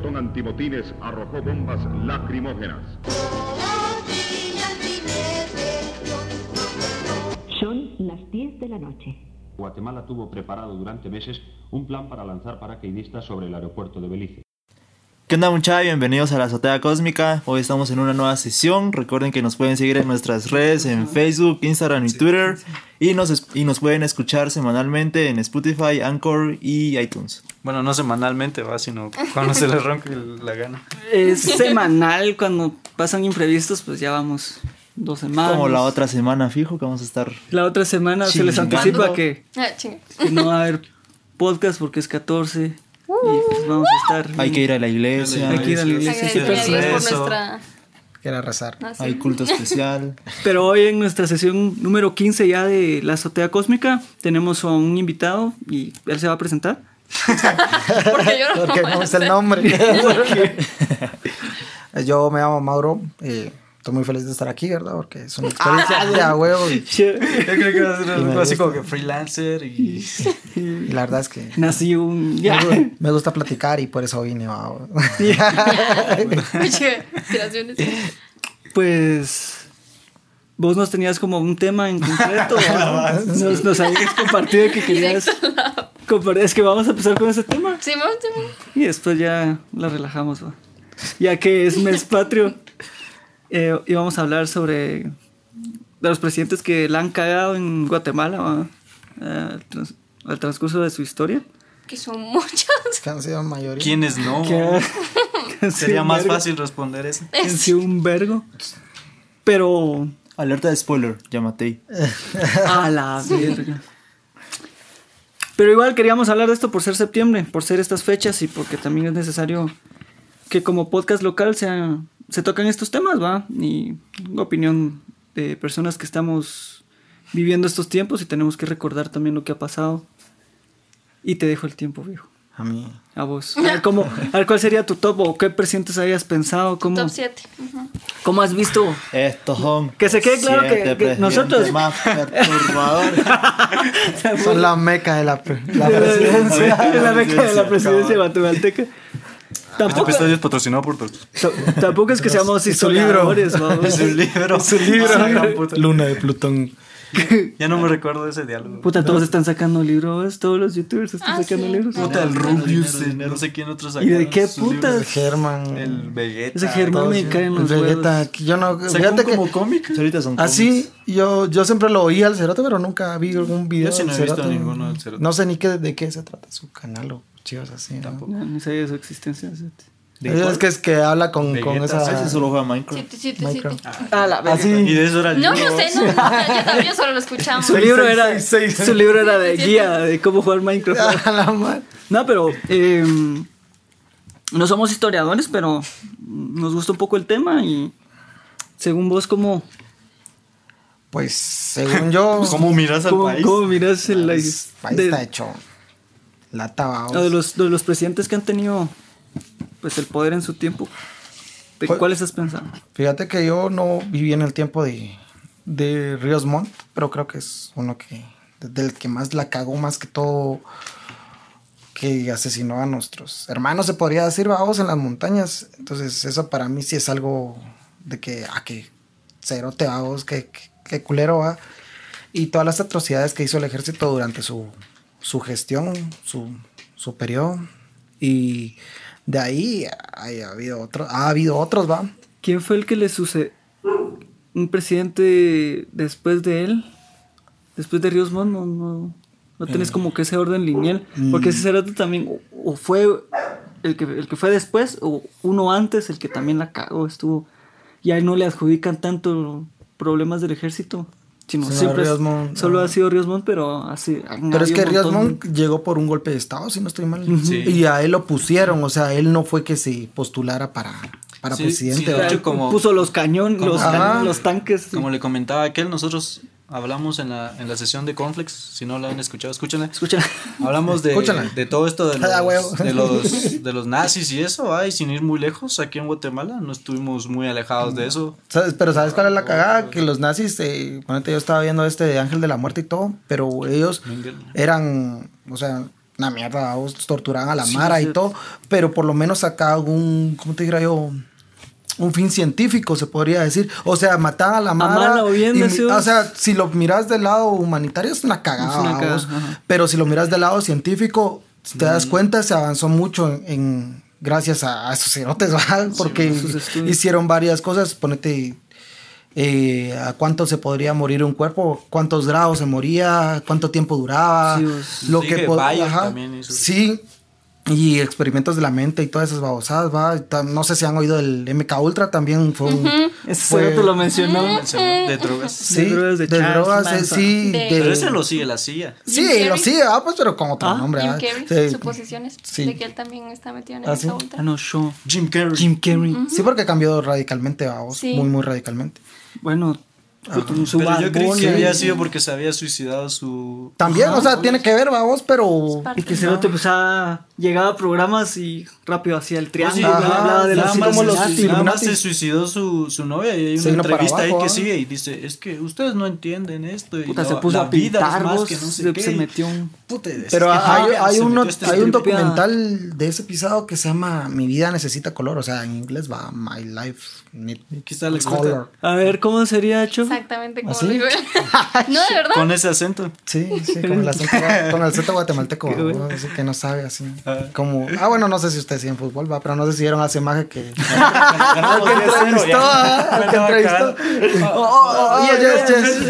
pelotón antimotines arrojó bombas lacrimógenas. Son las 10 de la noche. Guatemala tuvo preparado durante meses un plan para lanzar paracaidistas sobre el aeropuerto de Belice. ¿Qué onda muchachos? Bienvenidos a la Azotea Cósmica. Hoy estamos en una nueva sesión. Recuerden que nos pueden seguir en nuestras redes, en Facebook, Instagram y Twitter. Y nos, es- y nos pueden escuchar semanalmente en Spotify, Anchor y iTunes. Bueno, no semanalmente, va, sino cuando se les ronque la gana. Es semanal, cuando pasan imprevistos, pues ya vamos dos semanas. Como la otra semana, fijo, que vamos a estar... La otra semana se les anticipa que, Ah, que no va a haber podcast porque es 14 y pues vamos a estar. Hay que ir a la iglesia, Hay que ir a la iglesia. sí, por nuestra rezar. nación. hay culto especial. Pero hoy en nuestra sesión número 15 ya de la azotea cósmica tenemos a un invitado y él se va a presentar. Porque yo no Porque no es el nombre. Yo me llamo Mauro. y estoy muy feliz de estar aquí, ¿verdad? Porque es una experiencia de a huevo. Y, Yo creo que va a ser me algo así gusta. como que freelancer y... y la verdad es que Nací un. Ya. me gusta platicar y por eso vine. Muchas inspiraciones. Pues. Vos nos tenías como un tema en concreto. ¿no? nos, nos habías compartido que querías. compartir. Es que vamos a empezar con ese tema. Simón, Simón. Y después ya la relajamos, va. Ya que es mes patrio, eh, íbamos a hablar sobre de los presidentes que la han cagado en Guatemala, eh, al, trans- al transcurso de su historia. Que son muchos. que han sido mayoría. ¿Quiénes no? Sería más fácil responder eso. han sido un vergo. Pero. Alerta de spoiler, llámate. A la verga. Pero igual queríamos hablar de esto por ser septiembre, por ser estas fechas y porque también es necesario que como podcast local sea, se tocan estos temas, ¿va? Y una opinión de personas que estamos viviendo estos tiempos y tenemos que recordar también lo que ha pasado. Y te dejo el tiempo, viejo. A mí. A vos. A ver, cómo, a ver, ¿cuál sería tu top o qué presidentes hayas pensado? ¿Cómo, Top 7. ¿Cómo has visto? Estos son... Que se quede claro que- que nosotros- más perturbadores. Son la meca de la, la de la, presidencia. de la beca de la presidencia guatemalteca. Este Tampoco, episodio es patrocinado por... tampoco es que seamos Es su libro. historiadores, vamos. Es un libro. Es un libro. Luna de Plutón. Ya no me recuerdo ese diálogo. Puta, todos están sacando libros, todos los youtubers están Ah, sacando sí. libros. Puta, el Rubius, el no sé quién otros ¿Y de qué putas? Germán. El Vegeta. Ese Germán me cae en El los Vegeta. huevos. que Yo no. Sacó Fíjate como que. cómic. Ahorita son Así, yo, yo siempre lo oí al Cerote, pero nunca vi algún video Yo sí no he visto ninguno del Cerote. No sé ni qué, de qué se trata su canal o chivas así. ¿no? Tampoco. No, ni sabía de su existencia. ¿sí? Es que es que habla con, con esa. Ese solo juega Minecraft. Siete, siete. Minecraft. Ah, la verga. Y de eso era el No, libro. yo sé, no. Yo también solo lo escuchamos. Su libro era, seis, seis. su libro era de guía de cómo jugar Minecraft. A la madre. No, pero eh, no somos historiadores, pero nos gusta un poco el tema y según vos, ¿cómo, Pues según yo, ¿Cómo miras al cómo, país? cómo miras el el país de- está hecho lata. No, de los, de los presidentes que han tenido pues el poder en su tiempo. ¿De Pues- cuáles has pensado? Fíjate que yo no viví en el tiempo de, de Ríos Montt, pero creo que es uno que del que más la cagó más que todo que asesinó a nuestros hermanos, se podría decir, vamos en las montañas. Entonces, eso para mí sí es algo de que, ah, que cerote, vamos, que, que, que culero va. Y todas las atrocidades que hizo el ejército durante su, su gestión, su, su periodo. Y de ahí hay, ha habido otro, ha habido otros, va. ¿Quién fue el que le sucedió? ¿Un presidente después de él? Después de Ríos Montt, no, no, no tenés como que ese orden lineal. Porque ese cerote también, o, o fue el que, el que fue después, o uno antes, el que también la cagó, estuvo. Y a él no le adjudican tanto problemas del ejército. Siempre es- Ríos Montt, solo ah. ha sido Ríos Montt, pero así. Pero es que montón- Montt llegó por un golpe de estado, si no estoy mal. Sí. Y a él lo pusieron, o sea, él no fue que se postulara para, para Sí, presidente. sí, de ¿verdad? hecho, como- puso los cañones, los tanques. Como le comentaba aquel, nosotros hablamos en la, en la sesión de Conflex. Si no la han escuchado, escúchenla. Escucha. Hablamos de, de todo esto de Ah, los, de, los, de los nazis y eso. Ay, sin ir muy lejos, aquí en Guatemala no estuvimos muy alejados de eso. ¿Sabes? Pero ¿sabes cuál es la cagada? Que los nazis, eh, ponete, yo estaba viendo este de Ángel de la Muerte y todo, pero ellos eran, o sea, una mierda, torturaban a la Sí, Mara y todo, pero por lo menos sacaba un, ¿cómo te dijera yo? Un fin científico, se podría decir. O sea, mataban a la mala o bien, y mi- decías. o sea, si lo miras del lado humanitario es una cagada, Es una cagada, babos. ajá. pero si lo miras del lado científico, te das cuenta, se avanzó mucho en, en- gracias a, a esos cerotes, ¿verdad? Porque hicieron varias cosas, ponete eh, a cuánto se podría morir un cuerpo, cuántos grados se moría, cuánto tiempo duraba, Sí, pues, lo dije, que po- Bayer ajá, también hizo. Sí, y experimentos de la mente y todas esas babosadas, va. No sé si han oído el MK Ultra, también fue un. Ese fue- cerote lo mencionó. De drogas. Sí, de drogas de de Charles drogas, eh, sí. De- Pero ese lo sigue la CIA. Sí, Jim lo sigue, ah, pues, pero con otro Ah, nombre. Jim ah. Carrey, Sí. suposiciones Sí. de que él también está metido en ¿Ah, esa sí? ultra. Ah, no, show. Jim Carrey. Jim Carrey. Sí, porque cambió radicalmente, vamos. Sí. Muy, muy radicalmente. Bueno, puto, su Pero yo creí que había sido porque se había suicidado su... También, o sea, tiene que ver, vamos, pero. Y que Cerote pues ha llegado a programas y rápido hacía el triángulo, Ajá, bla, bla, de nada los más como los. Nada más se suicidó su, su novia y hay una entrevista abajo, ahí que ¿ah? sigue y dice, es que ustedes no entienden esto. Y Puta, la- se puso la a vida es pintar más vos, que no sé se, qué. se metió un... Puta, es Pero que hay, hay se uno- este hay un documental de ese pisado que se llama Mi vida necesita color, o sea, en inglés va My life need Aquí está la color. A ver, ¿cómo sería, Cho? Exactamente como ¿Ah, sí? lo no, de verdad. Con ese acento. Sí, sí, con el acento, con el acento guatemalteco, que no sabe así. Como, ah, bueno, no sé si ustedes siguen fútbol, va, pero no sé si vieron esa imagen que. Al que entrevistó, al que entrevistó.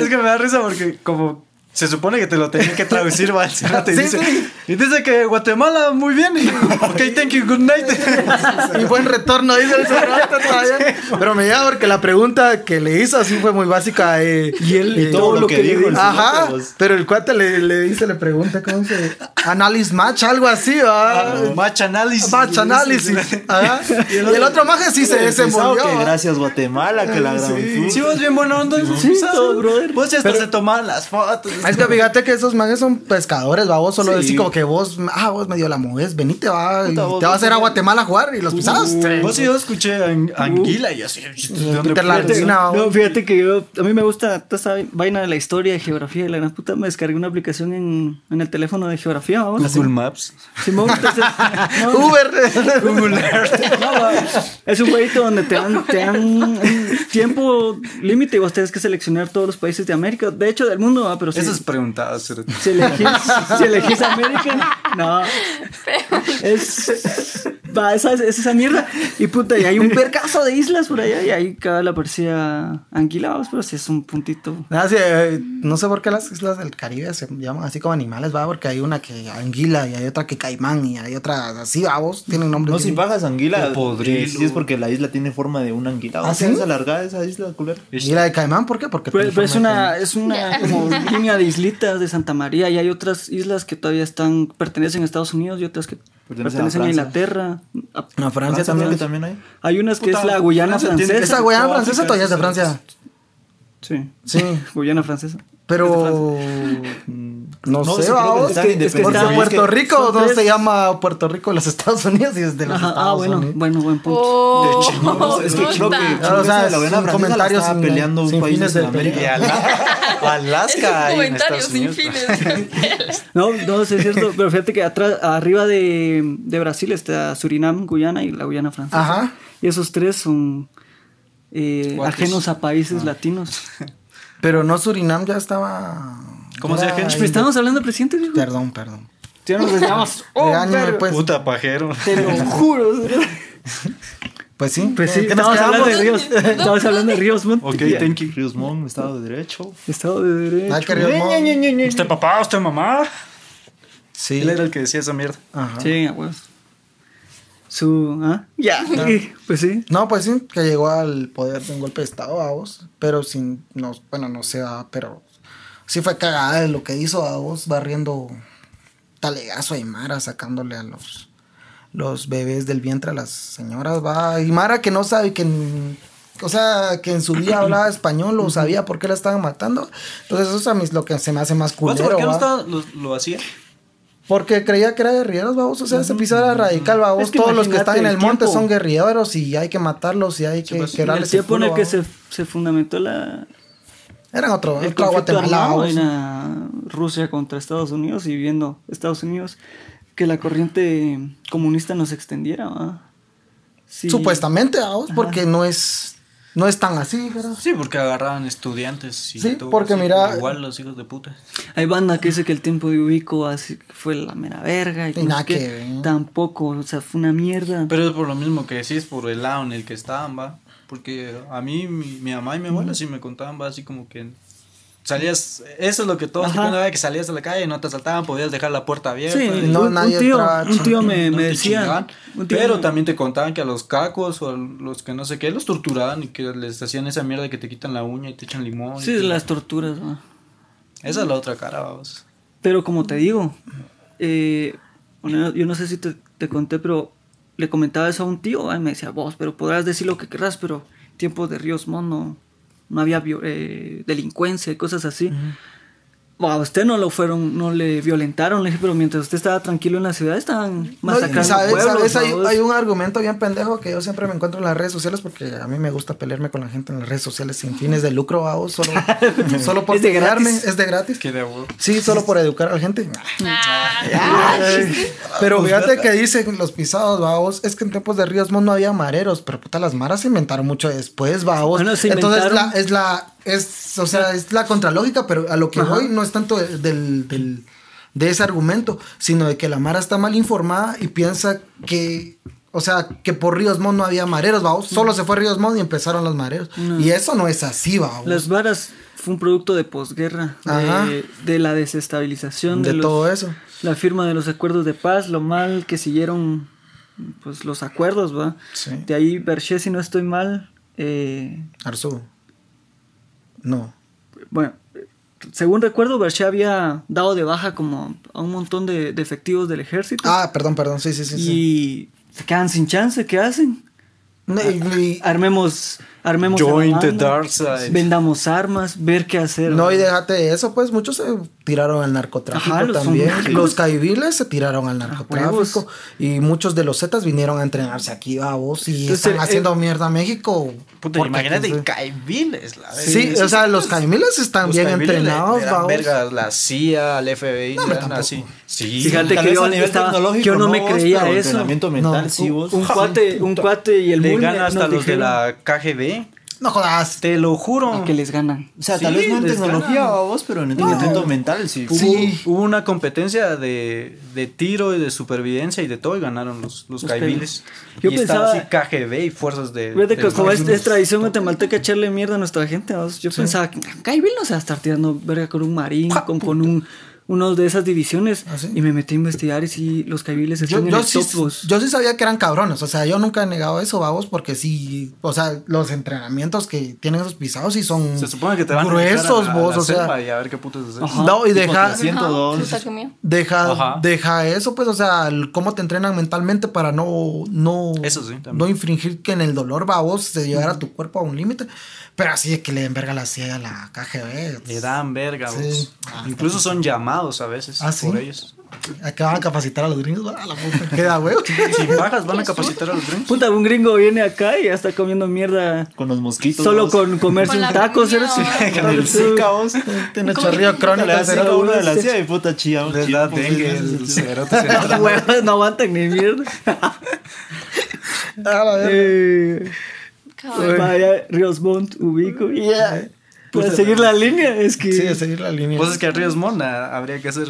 Es que me da risa porque como se supone que te lo tenía que traducir, va, el cerote y Sí, dice, sí. y dice que Guatemala muy bien y ok, thank you, good night. Y buen retorno, dice el todavía. Pero me llama porque la pregunta que le hizo así fue muy básica. eh, Y él eh, todo lo que dijo. el Ajá, vos. pero el cuate le, le dice, le pregunta, ¿cómo se Analysis match, algo así, va. Match análisis. Match análisis. Ajá. Y el otro maje sí se desenvolvió. que gracias Guatemala que la gran Sí, vos bien buena onda. Sí, todo, brother. Vos ya hasta se tomaban las fotos. Es que fíjate que esos manes son pescadores, va, vos solo Sí. decís como que vos, ah, vos medio la mueves, venite, va, y Puta, vos- te vas a ir a Guatemala a jugar y los pisabas. Vos y yo escuché an- anguila y así. No, fíjate que yo, a mí me gusta toda esa vaina de la historia, de geografía, y la gran puta me descargué una aplicación en, en el teléfono de geografía, vamos. Google Maps. Simón, entonces, no, Uber. Google Earth. es un jueguito donde te dan, te dan tiempo límite y vos tenés que seleccionar todos los países de América, de hecho del mundo, va, pero si, Esas preguntadas. cerote. si elegís, si elegís América, no, es, va, esa, es esa mierda, y puta, y hay un percazo de islas por allá, y ahí cada la parecía anquilados, pero si es un puntito. Ah, sí, eh, no sé por qué las islas del Caribe se llaman así como animales, va, porque hay una que anguila y hay otra que caimán y hay otra así, va, vos tienen nombres. No, si bajas anguila, eh, sí es porque la isla tiene forma de una anguila. ¿Ah, ¿Ah, sí? Es alargada esa isla, culero. ¿Y la de caimán por qué? Porque tiene pero es una, es una como línea de islitas de Santa María y hay otras islas que todavía están, pertenecen a Estados Unidos y otras que Pertenecen pertenecen, a. Inglaterra. A- No, Francia Francia también. que también hay. Hay unas que Puta, es la Guyana francesa. Esa Guyana francesa todavía es de Francia. Sí, Sí. Guyana francesa. Pero no, No, sé, vamos. que- es que Porque está- Puerto es que Rico no tres- se llama Puerto Rico de los Estados Unidos y es de los Ajá, Estados ah, bueno, Unidos. bueno, buen punto. Oh, es que creo que. Ah, o sea, esa de la es Guyana un francesa comentario la estaba sin- peleando un sin país fines de de Ala- Alaska Es un ahí en comentario Estados sin Unidos. fines. No, no, sí es cierto, pero fíjate que atrás, arriba de, de Brasil está Surinam, Guyana y la Guyana francesa. Ajá. Y esos tres son eh, ajenos a países latinos. Pero no Surinam ya estaba. ¿Cómo se llama? Pero estamos hablando de presidente, viejo. Perdón, perdón. Ya nos desviamos. Oh, pues. Puta pajero. Te lo juro. Pues sí. Pues sí, ¿Qué nos estamos hablando de? Ríos. Estamos hablando de Ríos Montt. Ok, thank you. Ríos Montt, Estado de Derecho. Estado de derecho. Mo. ¿Usted papá? ¿Usted mamá? Sí. Él era el que decía esa mierda. Ajá. Sí, huevos. Su. ¿Ah? Ya. Pues sí. No, pues sí, que llegó al poder de un golpe de estado, vos. Pero sin. No, bueno, no sé, pero. Sí fue cagada de lo que hizo a vos, barriendo talegazo y Mara, sacándole a los. Los bebés del vientre a las señoras, va. Y Mara que no sabe que. en- O sea, que en su vida hablaba español o sabía por qué la estaban matando. Entonces, eso es a mí lo que se me hace más ¿Vos culero, por qué no lo, lo hacía? Porque creía que era guerrilleros, vamos. O sea, ese pisado era radical, vamos. Es que Todos los que están en el monte son guerrilleros y hay que matarlos y hay que pues, En quebrarles el tiempo en el que se, se fundamentó la, Eran otro, el otro conflicto Guatemala, era Rusia contra Estados Unidos y viendo Estados Unidos que la corriente comunista nos extendiera, ¿va? Sí. Supuestamente, vamos, porque no es, no es tan así, ¿verdad? Sí, porque agarraban estudiantes y Sí, todo, porque así, mira- Igual los hijos de puta. Hay banda que dice que el tiempo de Ubico así fue la mera verga y, Y nada que ver. Tampoco, o sea, fue una mierda. Pero es por lo mismo que es por el lado en el que estaban, va. Porque a mí, mi, mi mamá y mi abuela sí me contaban, va, así como que salías, eso es lo que todos que salías a la calle, no te asaltaban, podías dejar la puerta abierta. Sí, y no, un, un nadie tío, entraba, un tío me, no decía. chingaban. un tío Pero me- también te contaban que a los cacos o a los que no sé qué los torturaban y que les hacían esa mierda que te quitan la uña y te echan limón. y Sí, las torturas, ¿va? Esa es la otra cara, vamos. Pero como te digo, eh, bueno, yo no sé si te, te conté, pero le comentaba eso a un tío, y me decía, vos, pero podrás decir lo que querrás, pero tiempos de Ríos Montt no, había eh, delincuencia y cosas así. A usted no lo fueron, no le violentaron, le dije, pero mientras usted estaba tranquilo en la ciudad, estaban No, masacrando ¿sabes, pueblos, sabes? Hay, un argumento bien pendejo que yo siempre me encuentro en las redes sociales porque a mí me gusta pelearme con la gente en las redes sociales sin fines de lucro, vamos, solo, solo por Es de pelearme, gratis. es de gratis. Qué. Sí, solo por educar a la gente. Ah, Pero fíjate que dicen los pisados, vaos, es que en tiempos de Ríos Montt no había mareros, pero puta, las maras se inventaron mucho después, vaos. Bueno, Entonces la, es la, es, o sea, es la contralógica, pero a lo que Ajá. voy no es tanto de- del, del- de ese argumento, sino de que la mara está mal informada y piensa que, o sea, que por Ríos Montt no había mareros, vaos. Solo se fue Ríos Montt y empezaron los mareros. Y eso no es así, vaos. Las varas fue un producto de posguerra, de, de la desestabilización de los- todo eso. la firma de los acuerdos de paz, lo mal que siguieron pues los acuerdos, ¿va? Sí. De ahí Berché, si no estoy mal, eh, Arzú. No. bueno, según recuerdo, Berché había dado de baja como a un montón de, de efectivos del ejército Ah, perdón, perdón, sí, sí, sí. sí. y se quedan sin chance, ¿qué hacen? No, y- y- Armemos, armemos a Join the banda, dark side. vendamos armas, ver qué hacer. No, y déjate de eso, pues muchos se tiraron al narcotráfico Ajá, los también. son- Los caiviles se tiraron al narcotráfico. huevos. y muchos de los zetas vinieron a entrenarse aquí, vos y Entonces, están eh, haciendo mierda a México. Puta, porque, imagínate, pues, caiviles, la Sí, verga. o sea, los caiviles están Los bien entrenados, le dan a la CIA, al FBI, No, le así. Sí. Fíjate que vez yo a nivel estaba- tecnológico yo no me creía eso. entrenamiento mental, No, sí, vos. Un cuate, un cuate y el le gana hasta los de la KGB. No jodas. Te lo juro. que les ganan. O sea, tal vez no en tecnología ganan. a vos, pero en entrenamiento mental sí. Hubo, Sí. hubo una competencia de, de tiro y de supervivencia y de todo y ganaron los, los. Yo y estaba pensaba- así KGB y fuerzas de... Fíjate que de- como es, es tradición guatemalteca echarle mierda a nuestra gente, ¿vos? yo pensaba que Caibil no se va a estar tirando verga con un marín, con, con un uno de esas divisiones. ¿Ah, sí? Y me metí a investigar y sí, los caibiles Yo, están en yo el sí, top, yo sí sabía que eran cabrones, o sea, yo nunca he negado eso, vamos, porque sí, o sea, los entrenamientos que tienen esos pisados sí son Se supone que te van a dejar gruesos, a, a vos, la o sea, y a ver qué putas no, y deja, 302. Puta que mío. deja, Ajá. deja eso, pues, o sea, el- cómo te entrenan mentalmente para no, no, Eso sí, no infringir que en el dolor va a vos se llegar a tu cuerpo a un límite, pero así de que le den verga la CIA a la KGB. Le dan verga, Sí. Ah, Incluso son llamados a veces ¿Ah, sí? por ellos. ¿A qué van a capacitar a los gringos? A la puta, queda huevo. Sin pajas van a capacitar a los gringos. Puta, un gringo viene acá y ya está comiendo mierda Con los mosquitos. solo vos. con comerse Con un taco. ¿va? Con el Zika, vos. Tiene chorrillo crónico. Le hace uno de la CIA y puta chía. un Les da dengue, sí, sí, sí. no aguantan ni mierda. Cabrón. vaya, Ríos Montt, ubico. Yeah. Para seguir la línea, es que. Sí, a seguir la línea. Pues es que a Ríos Mona habría que hacer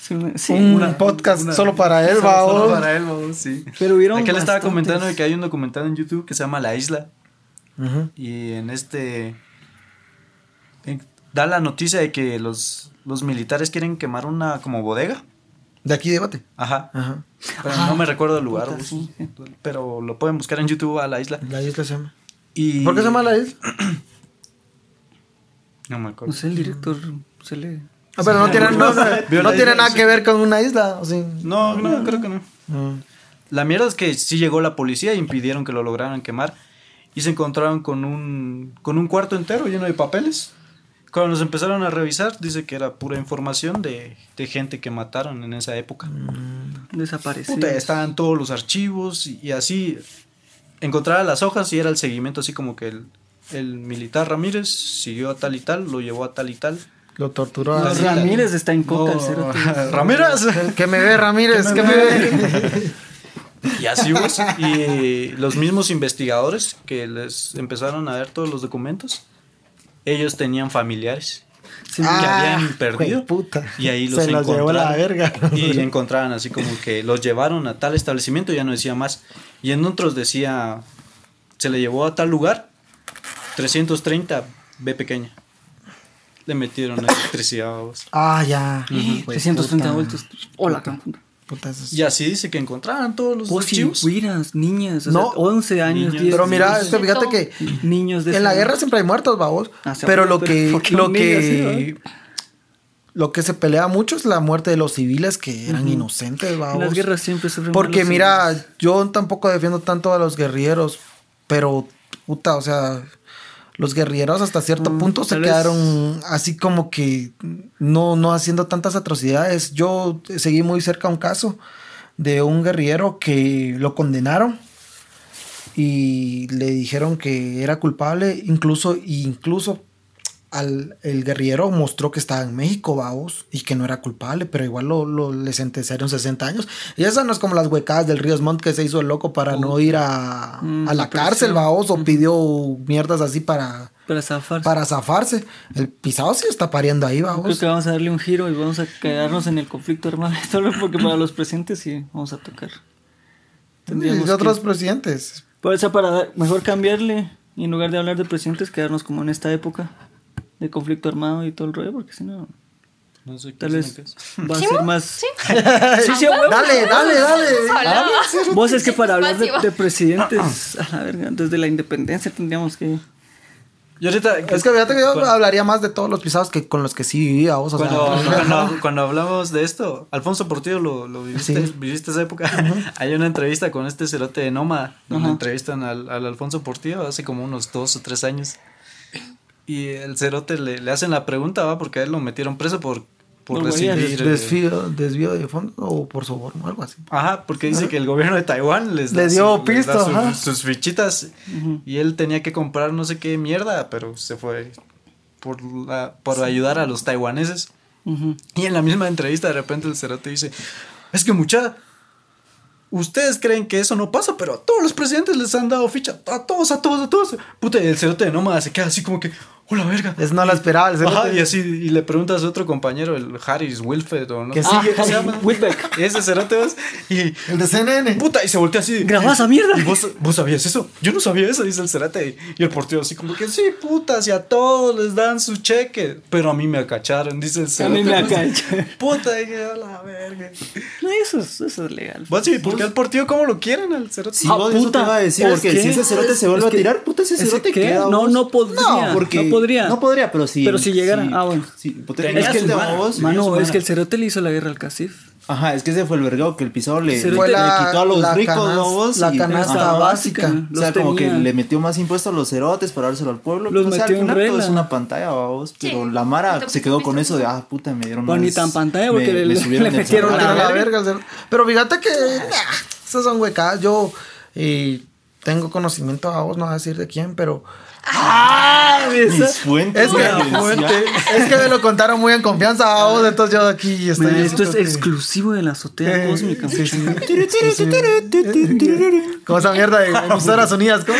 Sí, un una- podcast una- solo para él, solo, va. solo para él, vamos, sí. Pero hubieron Aquí le estaba bastantes. comentando de que hay un documental en YouTube que se llama La Isla. Ujú. Y en este. en- da la noticia de que los, los militares quieren quemar una como bodega. De aquí debate. Ajá. Ajá. Pero no me recuerdo el lugar. puta, vos. sí. Pero lo pueden buscar en YouTube a la isla. La isla se llama. Y... ¿Por qué se llama la isla? No me acuerdo. No sé, el director se le. Ah, pero no tiene, no, no tiene nada que ver con una isla. ¿o sí? No, no, creo que no. Mm. La mierda es que sí llegó la policía e impidieron que lo lograran quemar. Y se encontraron con un, con un cuarto entero lleno de papeles. Cuando nos empezaron a revisar, dice que era pura información de, de gente que mataron en esa época. Desapareció. Puta, estaban todos los archivos y, y así. Encontraba las hojas y era el seguimiento así como que el, el militar Ramírez siguió a tal y tal, lo llevó a tal y tal. lo torturó así. Ramírez está en coca el No, cerote. Ramírez. Que me ve Ramírez, que me ve. Y así vos. Y los mismos investigadores que les empezaron a dar todos los documentos, ellos tenían familiares Sí, que Ah, habían perdido. puta. Y ahí los Se los llevó la verga. Y encontraban así como que los llevaron a tal establecimiento, ya no decía más. Y en otros decía, se le llevó a tal lugar, 330 B pequeña. Le metieron electricidad. vos. Ah, ya. Güey, 330 puta. voltios. Hola, puta. Y así dice que encontraban todos los archivos. güiras, niñas, o No. sea, 11 años, Niñas. 10 Pero mira, niños, es que fíjate que niños de en la guerra siempre hay muertos, babos. Ah, pero lo que, lo que, lo que se pelea mucho es la muerte de los civiles que eran inocentes, En babos. las guerras siempre sufren Porque mira, civiles. yo tampoco defiendo tanto a los guerrilleros, pero puta, o sea, los guerrilleros hasta cierto Mm, punto se vez- quedaron así como que no, no haciendo tantas atrocidades. Yo seguí muy cerca un caso de un guerrillero que lo condenaron y le dijeron que era culpable, incluso, incluso al, el guerrillero mostró que estaba en México, vamos, y que no era culpable, pero igual lo, lo- le sentenciaron 60 años. Y esa no es como las huecadas del Ríos Montt que se hizo el loco para no ir a, Mm, a la cárcel, vamos, o pidió mierdas así para, Para zafarse. para zafarse. El pisado sí está pariendo ahí, Creo vamos. que vamos a darle un giro y vamos a quedarnos en el conflicto armado. Solo porque para los presentes sí vamos a tocar. Tendríamos Y otros que- presidentes. Por eso, para mejor cambiarle y en lugar de hablar de presidentes, quedarnos como en esta época de conflicto armado y todo el rollo, porque si no, No sé qué tal vez lo que es. va a ser más. Sí, ¿Sí? sí, a huevo. Dale, dale, dale. Hablaba. Vos es que para hablar de, de presidentes, a la verga, desde la independencia tendríamos que. Y ahorita, Es que fíjate que yo cuando- hablaría más de todos los pisados que con los que sí vivía, vos, o sea, Cuando, cuando, cuando hablamos de esto, Alfonso Portillo lo, lo viviste, Sí. viviste esa época. Hay una entrevista con este cerote de Noma, donde Ajá. entrevistan al, al Alfonso Portillo hace como unos dos o tres años. Y el cerote le, le hacen la pregunta, ¿va? Porque a él lo metieron preso por, por recibir. eh, desvío, desvío de fondos o por soborno, algo así. Ajá, porque dice que el gobierno de Taiwán les da, Le dio su- les da sus fichitas y él tenía que comprar no sé qué mierda, pero se fue por, la, por ayudar a los taiwaneses. Y en la misma entrevista de repente el cerote dice, es que mucha, ustedes creen que eso no pasa, pero a todos los presidentes les han dado ficha, a todos, a todos, a todos. Puta, y el cerote de Nómada se queda así como que, hola verga. Es no la esperaba. el. Ajá, y así, y le pregunta a otro compañero, el Harris Wilfred o no Que sé qué Ah, se llama. Whitbeck. Ese cerote vas, y El de CNN. Puta, y se voltea así. Grabá esa mierda. ¿Y vos, vos sabías eso? Yo no sabía eso, dice el Cerate. Y el portero así como que, sí, puta, si a todos les dan su cheque. Pero a mí me acacharon, dice el A Cerate. mí me acacharon. Puta, dije, a la verga. No, eso es, eso es legal. ¿Vos sí? ¿Por qué al portillo cómo lo quieren al Cerate? Sí, Ah, vos, eso te puta, iba a decir, ¿por porque qué? si ese cerote se vuelve Es a tirar, puta, ese ¿Ese cerote qué? queda. No, no podría, No, porque. No podría. No podría, pero sí. Pero si llegara- ah, bueno. Tenía Es que, el, vos, su es que el cerote le hizo la guerra al Casif. Ajá, es que ese fue el vergado que el pisado le, quitó a los la ricos, canas- ¿no, vos? la Y- canasta Ajá. básica. O sea, como que le metió más impuestos a los cerotes para dárselo al pueblo. Los o sea, al metió en final todo regla. es una pantalla, vos. Pero Sí. la Mara se quedó con ¿viste eso de, ah, puta, me dieron Bueno, ni más- tan pantalla, porque le- le metieron la a la verga. Pero fíjate que. esas son huecadas. Yo eh, tengo conocimiento a vos, no voy a decir de quién, pero. Mis fuentes. Es que, confidenciales. es que me lo contaron muy en confianza a vos, entonces yo aquí estoy. Mira, esto es que- exclusivo de la azotea Eh, cósmica. sí, sí. Como esa mierda de emisoras unidas. ¿cómo?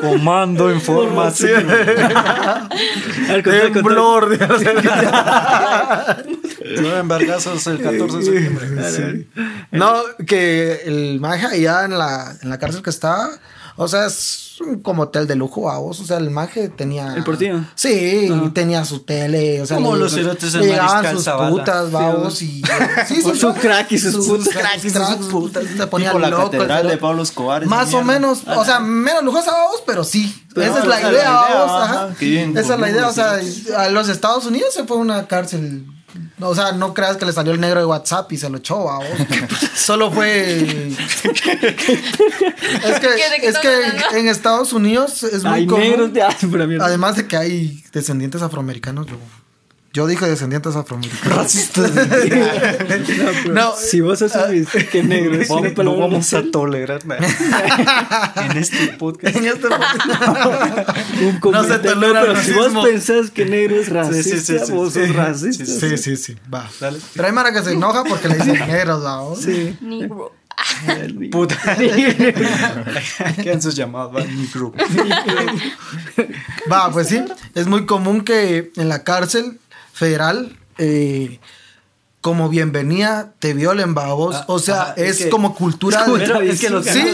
Comando información. Temblor. Nueve embargazos el 14 de septiembre. No, que el maje allá en la, en la cárcel que estaba, o sea, es como hotel de lujo a vos. O sea, el maje tenía. ¿El Portillo? Sí, tenía su tele. O sea, Como los cerotes le llegaban sus Zavala. putas, vamos. Y, sí, Con su crack y sus putas. cracks y sus putas. Te ponía la loco. el catedral de. Pablo Escobar. Más o menos, o sea, menos lujosa vamos, pero sí. Pero esa es esa la es la idea, idea, vamos. ajá, Esa es la idea, o sea, a los Estados Unidos se fue a una cárcel. O sea, no creas que le salió el negro de WhatsApp y se lo echó, vamos. Solo fue. es que, ¿Qué, de qué es que en Estados Unidos es muy Hay común. negros de. Además de que hay descendientes afroamericanos, yo Yo dije descendientes afroamericanos. Racistas. no, Si vos asumís que negro es una no vamos a tolerar nada. en este podcast. en este un No se comentario, tolera pero si vos pensás que negro es racista, sí, sí, sí, vos sos sí. racista. Sí, sí, sí, va. Dale. Pero hay Mara que se enoja porque le dicen negros, ¿va? Sí. Negro. Puta. Quedan sus llamados, va, mi grupo. Va, pues sí. Es muy común que en la cárcel federal, eh, como bienvenida, te violen, va, vos. Ah, o sea, ajá, es, es que- como cultura. de- Pero es que los Sí.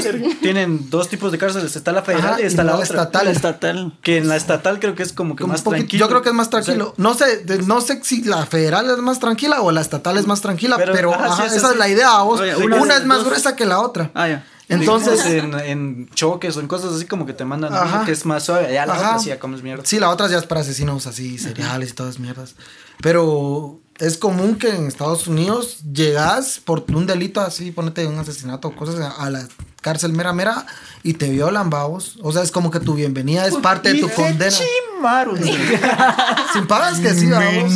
tienen dos tipos de cárceles. Está la federal Ajá, y está la, otra. estatal. La estatal. Que en la estatal creo que es como que Como más tranquilo. Yo creo que es más O sea, tranquilo. no sé, de- no sé si la federal es más tranquila o la estatal es más tranquila, pero, Pero, ajá, ajá, sí, es esa es la idea, vos. Oye, una, una es de más dos- gruesa que la otra. Ah, ya. Entonces, Digamos, en, en choques o en cosas así como que te mandan Ajá. que es más suave. Ya la Ajá. otra sí ya comes mierda. sí, la otra ya es para asesinos así, seriales y todas mierdas. Pero es común que en Estados Unidos llegas por un delito así, ponete un asesinato o cosas a, a la cárcel mera mera y te violan, vamos. O sea, es como que tu bienvenida es parte de tu condena. Sin pagas que sí, vamos.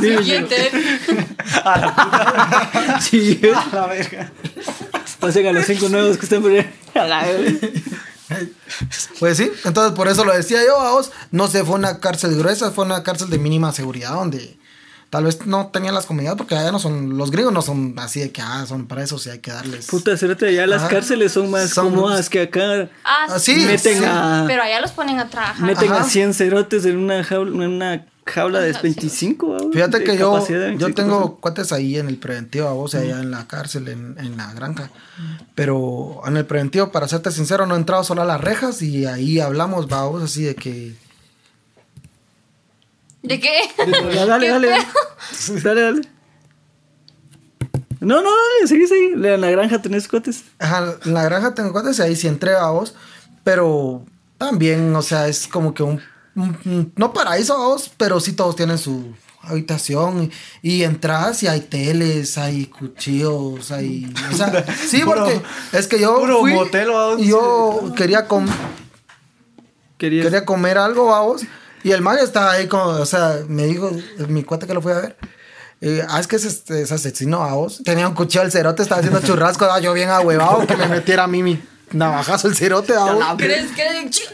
Siguiente. Sí, A la verga. pasen a los cinco nuevos que están por ahí. A la verga. Pues sí, entonces por eso lo decía yo, vamos. No sé, fue una cárcel gruesa, fue una cárcel de mínima seguridad donde tal vez no tenían las comodidades porque allá no son, los gringos no son así de que, ah, son para eso, sí hay que darles. Puta, cérate, ya las Ajá. cárceles son más Son- cómodas que acá. Ah, Ah, sí, Meten sí. a. Pero allá los ponen a trabajar. Meten Ajá. a 100 cerotes en una jaula, en una jaula de Ajá, 25. ¿va? Fíjate De que yo, yo 25%. tengo cuates ahí en el preventivo, o sea, allá en la cárcel, en, en la granja. Pero en el preventivo, para serte sincero, no he entrado solo a las rejas y ahí hablamos, vamos, así de que... ¿De qué? Ya, dale, ¿Qué dale. pedo? Dale, dale. No, no, dale, seguí, seguí. En la granja tenés cuates. Ajá, en la granja tengo cuates y ahí sí entré, vos. Pero también, o sea, es como que un... no paraíso, vos, pero sí todos tienen su habitación y, entras y hay teles, hay cuchillos, hay... O sea, sí, porque es que yo puro fui motel, vamos. y yo quería comer... Querías. quería comer algo, vamos. Y el man estaba ahí como, o sea, me dijo, mi cuate que lo fui a ver. eh, ah, es que es, este, es asesino, vamos. Tenía un cuchillo el cerote, estaba haciendo churrasco, ah, yo bien ahuevado que me metiera a mí mi navajazo el cerote, vamos. ¿Crees que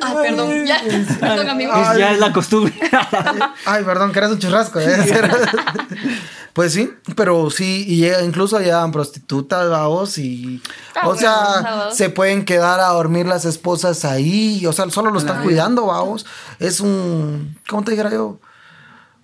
Ay, perdón. Ya. Perdón, amigo. Ya es la costumbre. Ay, perdón, que eres un churrasco. ¿eh? pues sí, pero sí, y incluso llegan prostitutas, vamos, y... Ah, o bueno, sea, se pueden quedar a dormir las esposas ahí, o sea, solo lo están cuidando, vamos. Es un... ¿Cómo te dijera yo?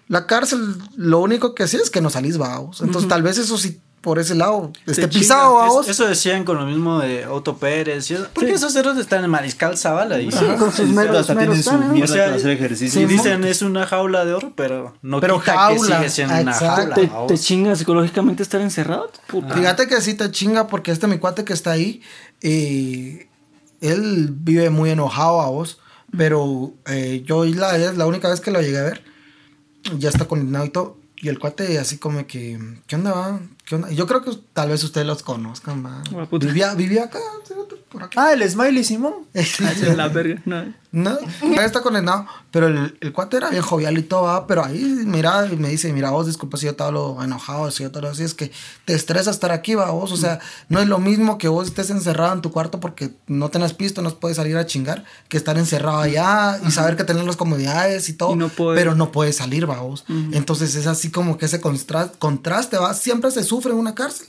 La cárcel, lo único que sí es que no salís, vamos. Entonces, tal vez eso sí, por ese lado, esté Te pisado, vamos. Es- Eso decían con lo mismo de Otto Pérez. y eso- Porque esos ceros están en Mariscal Zavala. Y, con sus meros, Hasta tienen meros su planes, ¿no? mierda O sea, para hacer ejercicio. y dicen es una jaula de oro, pero no Pero quita jaula, que sigue siendo una exacto. jaula. Te, te chinga psicológicamente estar encerrado. Puta. Fíjate que sí te chinga porque este mi cuate que está ahí, eh, él vive muy enojado a vos, pero eh, yo la, es la única vez que lo llegué a ver, ya está condenado y todo, y el cuate así como que, ¿qué onda va? ¿Qué onda? Y Yo creo que tal vez ustedes los conozcan, va. Ah. Vivía, vivía acá, por acá. Ah, el Smiley Simón. Ay, la verga. No. No, ya está condenado. Pero el, el cuate era bien jovial y todo, ¿va? pero ahí, mira, y me dice, mira, vos, disculpa si yo te hablo enojado, si yo hablo así, es que te estresa estar aquí, va, vos, o sea, no es lo mismo que vos estés encerrado en tu cuarto porque no tenés pisto, no puedes salir a chingar, que estar encerrado allá y saber que tenés las comodidades y todo, Y no pero no puedes salir, va, vos. Entonces es así como que ese contraste, va, siempre se sufre en una cárcel.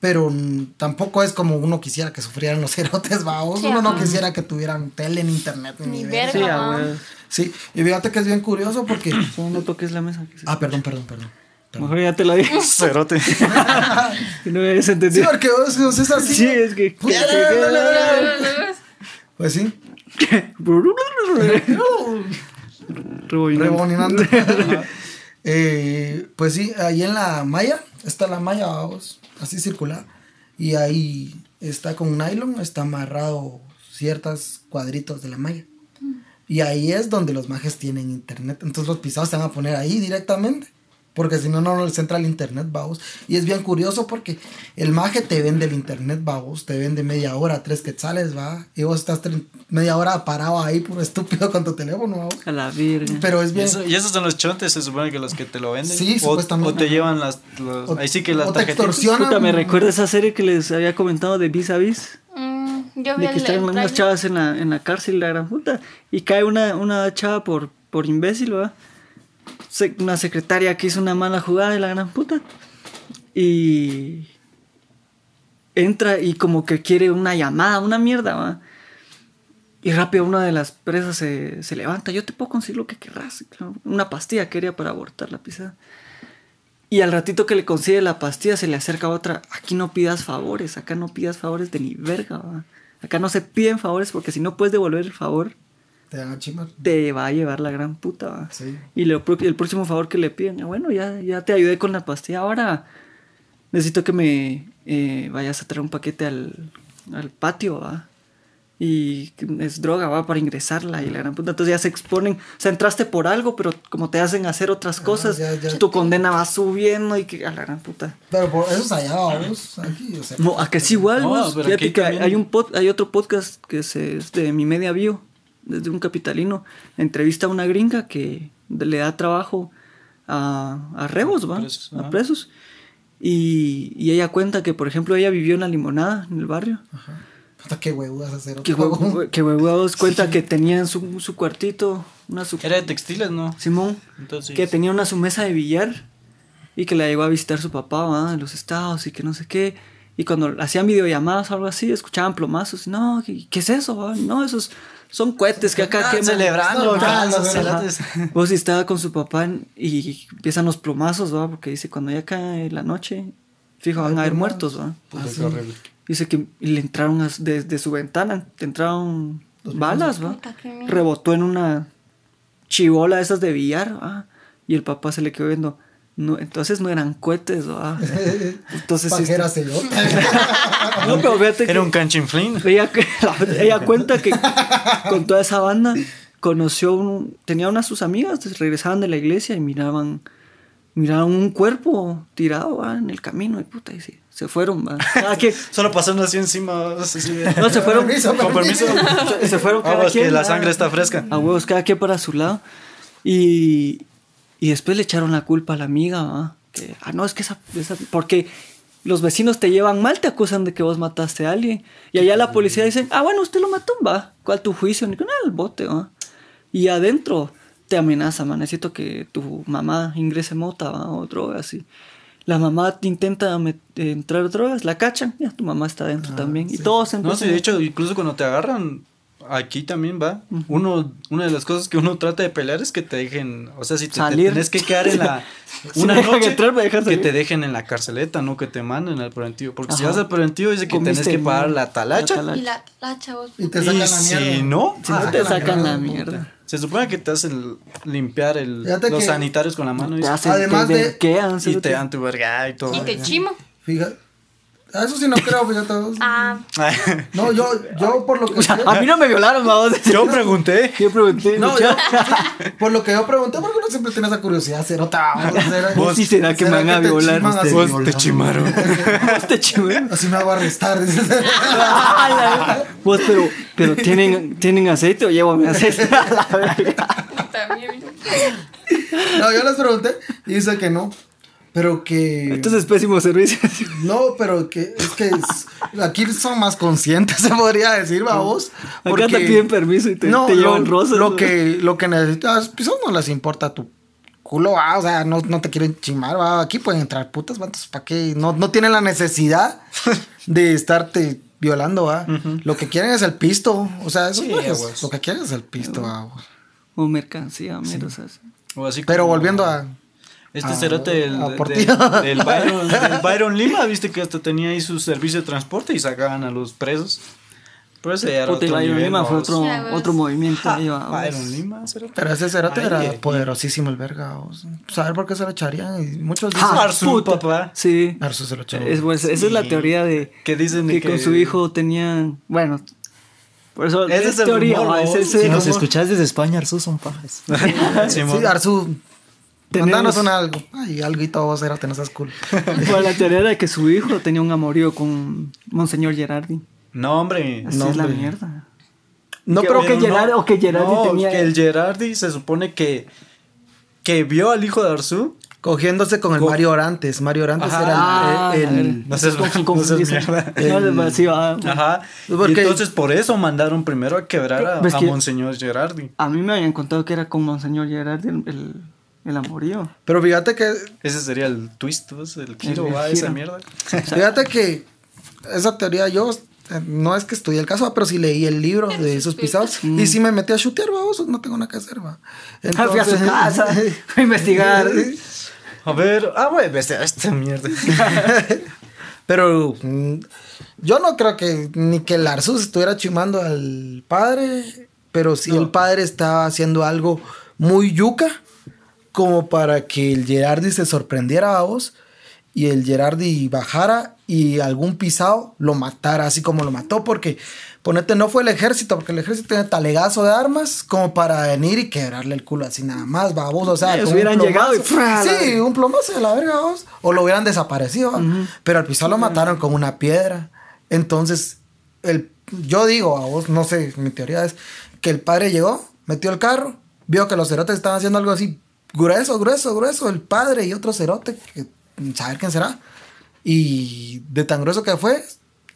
Pero tampoco es como uno quisiera que sufrieran los cerotes, va. vos. Sí, uno no quisiera que tuvieran tele en internet ni, Ni. Sí, ah. Sí, y fíjate que es bien curioso porque. No toques la mesa. Ah, perdón, perdón, perdón. perdón. Mejor ya te la dije. Cerote. No habías Sí, entendido. porque vos, vos es así. Sí, es que. Pues sí, Rebobinando. rebobinando. Eh, pues sí, ahí en la malla, está la malla, vamos, así circular. Y ahí está con nylon, está amarrado ciertos cuadritos de la malla. Y ahí es donde los majes tienen internet. Entonces los pisados se van a poner ahí directamente. Porque si no, no les entra el internet, vamos. Y es bien curioso porque el maje te vende el internet, vamos. Te vende media hora, tres quetzales, va. Y vos estás media hora parado ahí, puro estúpido con tu teléfono, vamos. A la virgen. Pero es Y, bien. eso- y esos son los chontes, se supone que los que te lo venden. Sí, o, supuestamente. o te llevan las. los- O- ahí sí que las o te extorsionan. Puta, me recuerda esa serie que les había comentado de Vis a Vis. Mm, yo vi De que están unas chavas en la, en la cárcel, la gran puta. Y cae una, una chava por, por imbécil, ¿verdad? Una secretaria que hizo una mala jugada de la gran puta. Y entra y como que quiere una llamada, una mierda, ¿va? Y rápido una de las presas se, se levanta. Yo te puedo conseguir lo que querrás. Una pastilla quería para abortar la pisada. Y al ratito que le consigue la pastilla se le acerca otra. Aquí no pidas favores, acá no pidas favores de ni verga. ¿va? Acá no se piden favores porque si no puedes devolver el favor, Te dan a chimar. te va a llevar la gran puta. ¿va? Sí. Y lo el próximo favor que le piden, "Ah, bueno, ya, ya te ayudé con la pastilla, ahora necesito que me eh, vayas a traer un paquete al, al patio, ¿va? Y es droga, va, para ingresarla y la gran puta. Entonces ya se exponen, o sea, entraste por algo, pero como te hacen hacer otras cosas, ya, ya. tu condena va subiendo y que a la gran puta. Pero por eso es allá, vamos. Aquí, o sea. No, acá es igual, No, vos. Fíjate que hay un pod- hay otro podcast que se- es de mi media bio, desde un capitalino. Entrevista a una gringa que le da trabajo a, a rebos, ¿va? Presos, a ajá. presos. Y, y ella cuenta que, por ejemplo, ella vivió en la limonada, en el barrio. Puta, qué huevudas hacer Que, otro juego. hue- que huevados cuenta que tenía en su, su cuartito una su Era de textiles, ¿no? Simón, Entonces. que tenía una su mesa de billar y que la llegó a visitar su papá ¿va? en los estados y que no sé qué. Y cuando hacían videollamadas o algo así, escuchaban plomazos. Y, no, ¿qué, qué es eso? va? No, esos son cohetes que acá Ah, queman. celebrando, acá, los. Vos estaba con su papá y empiezan los plomazos, ¿va? Porque dice, cuando ya cae la noche, fijo, van a haber muertos, ¿va? Puta, qué horrible. Dice que le entraron desde su ventana, te entraron balas, ¿va? Rebotó en una chivola de esas de billar, ¿va? Y el papá se le quedó viendo. No, entonces no eran cohetes, ¿va? Entonces sí Pajera está- celote. No, pero fíjate que Era un canchinflín. ella, ella cuenta que con toda esa banda conoció un, tenía unas sus amigas, regresaban de la iglesia y miraban miraban un cuerpo tirado ¿va? en el camino y puta y se, se fueron ¿va? Cada quien- Solo pasando así encima. así no se fueron Permiso, Con permiso. se, se fueron cada Vamos, que quien la ¿va? sangre está fresca. a huevos cada quien para su lado y, y después le echaron la culpa a la amiga ¿va? que ah no es que esa, esa- porque los vecinos te llevan mal te acusan de que vos mataste a alguien. Y allá la policía dicen ah bueno usted lo mató va cuál tu juicio ni con el bote va y adentro te amenaza man necesito que tu mamá ingrese mota ¿va? o drogas y la mamá intenta entrar drogas la cachan ya tu mamá está adentro también. Y todos No, empiezan sí, de hecho, incluso cuando te agarran, aquí también va. Uno, una de las cosas que uno trata de pelear es que te dejen, o sea, si te, te Salir. tenés que quedar en la Si una me dejan noche, entrar, que te dejen en la carceleta, no que te manden al preventivo. Porque si vas al preventivo dice que tenés que pagar la talacha. La talacha. Y la, la chavos. Y te Y sacan la mierda. si no, si no Ah, te sacan la mierda, mierda se supone que te hacen limpiar el, los que- sanitarios con la mano y, te hacen Además te de- verquean, y te dan tu verga y todo. Y te chimo. Fíjate. A Eso sí no creo, fíjate. Ah, No, yo, yo por lo que sé. a mí no me violaron vamos Yo pregunté. yo pregunté No, yo, por lo que yo pregunté, porque uno siempre tiene esa curiosidad, cerota. a Vos sí será que me van a violar? Vos te chimaron. Vos te chivé. Así me hago arrestar. dices. Vos, pero, pero ¿tienen, ¿tienen aceite o llevo mi aceite? A la verga. también. No, yo les pregunté y dice que no. Pero que. Entonces, pésimo servicio. No, pero que es que es- aquí son más conscientes, se podría decir, vamos. Acá te piden permiso y te, te llevan lo, rosas. Lo ¿no? que, lo que necesitas, pues no les importa tu culo, va, o sea, no, no te quieren chimar, va. Aquí pueden entrar putas, va, entonces, ¿para qué? No, no tienen la necesidad de estarte violando, va. Lo que quieren es el pisto, o sea, eso Sí, no es- pues. lo que quieren es el pisto, va. O mercancía, mira, o sea, sí. O así Pero como- volviendo a. Este Ah, cerote del, a del, Byron, del Byron Lima, viste que hasta tenía ahí su servicio de transporte y sacaban a los presos. Pero ese era Puta, otro Byron nivel, Lima fue otro, vos. otro movimiento. va, vos. Byron Lima, cerote. Pero ese cerote Ay, era ay, poderosísimo el verga. sea, ¿Saber por qué se lo echarían? Y muchos dicen. Ah, Arzu, papá. Sí. Arzu se lo echó. Es, pues, Esa es la Sí. teoría de Que dicen de que, que con su hijo tenían. Bueno, por eso Ese es, es el teoría. rumor, ¿no? ese- ese Si nos escuchás desde España, Arzu son pajas. Simón. Sí, Arzu. Tenemos- Mandanos un algo. Ay, algo y todo vos, Cerote, no seas cool. Bueno, la teoría era que su hijo tenía un amorío con Monseñor Gerardi. No, hombre. Así No, es la hombre. mierda. No, pero que no, Gerardi, o que Gerardi no, tenía. que el Gerardi se supone que, que vio al hijo de Arzú. Cogiéndose con el Co- Mario Orantes. Mario Orantes Ajá. era Ah, el. a ver, el- No con- no mierda. No, va así, va. Ajá. Porque- Y entonces por eso mandaron primero a quebrar a, ¿Ves a que- Monseñor Gerardi. A mí me habían contado que era con Monseñor Gerardi el, el, amorío. Pero fíjate que. Ese sería el twist, pues, el giro, El va, giro. esa mierda. Fíjate que esa teoría yo. eh, No es que estudié el caso, pero sí leí el libro de esos pisados. Y sí me metí a chutear, vamos, no tengo nada que hacer, va. Ah, Fui a su casa a investigar. A ver, ah, güey, esta, esta mierda. Pero mm, yo no creo que ni que el Arzus estuviera chimando al padre, pero sí el padre estaba haciendo algo muy yuca, como para que el Gerardi se sorprendiera a vos y el Gerardi bajara y algún pisado lo matara, así como lo mató, porque ponete, no fue el ejército, porque el ejército tiene talegazo de armas como para venir y quebrarle el culo así nada más, babos, o sea, Ellos hubieran llegado y. Sí, un plomazo de la verga, babos, o lo hubieran desaparecido, pero al pisado lo mataron con una piedra. Entonces, el, yo digo a vos, no sé, mi teoría es que el padre llegó, metió el carro, vio que los cerotes estaban haciendo algo así grueso, grueso, grueso, el padre y otro cerote, que saber quién será. Y de tan grueso que fue,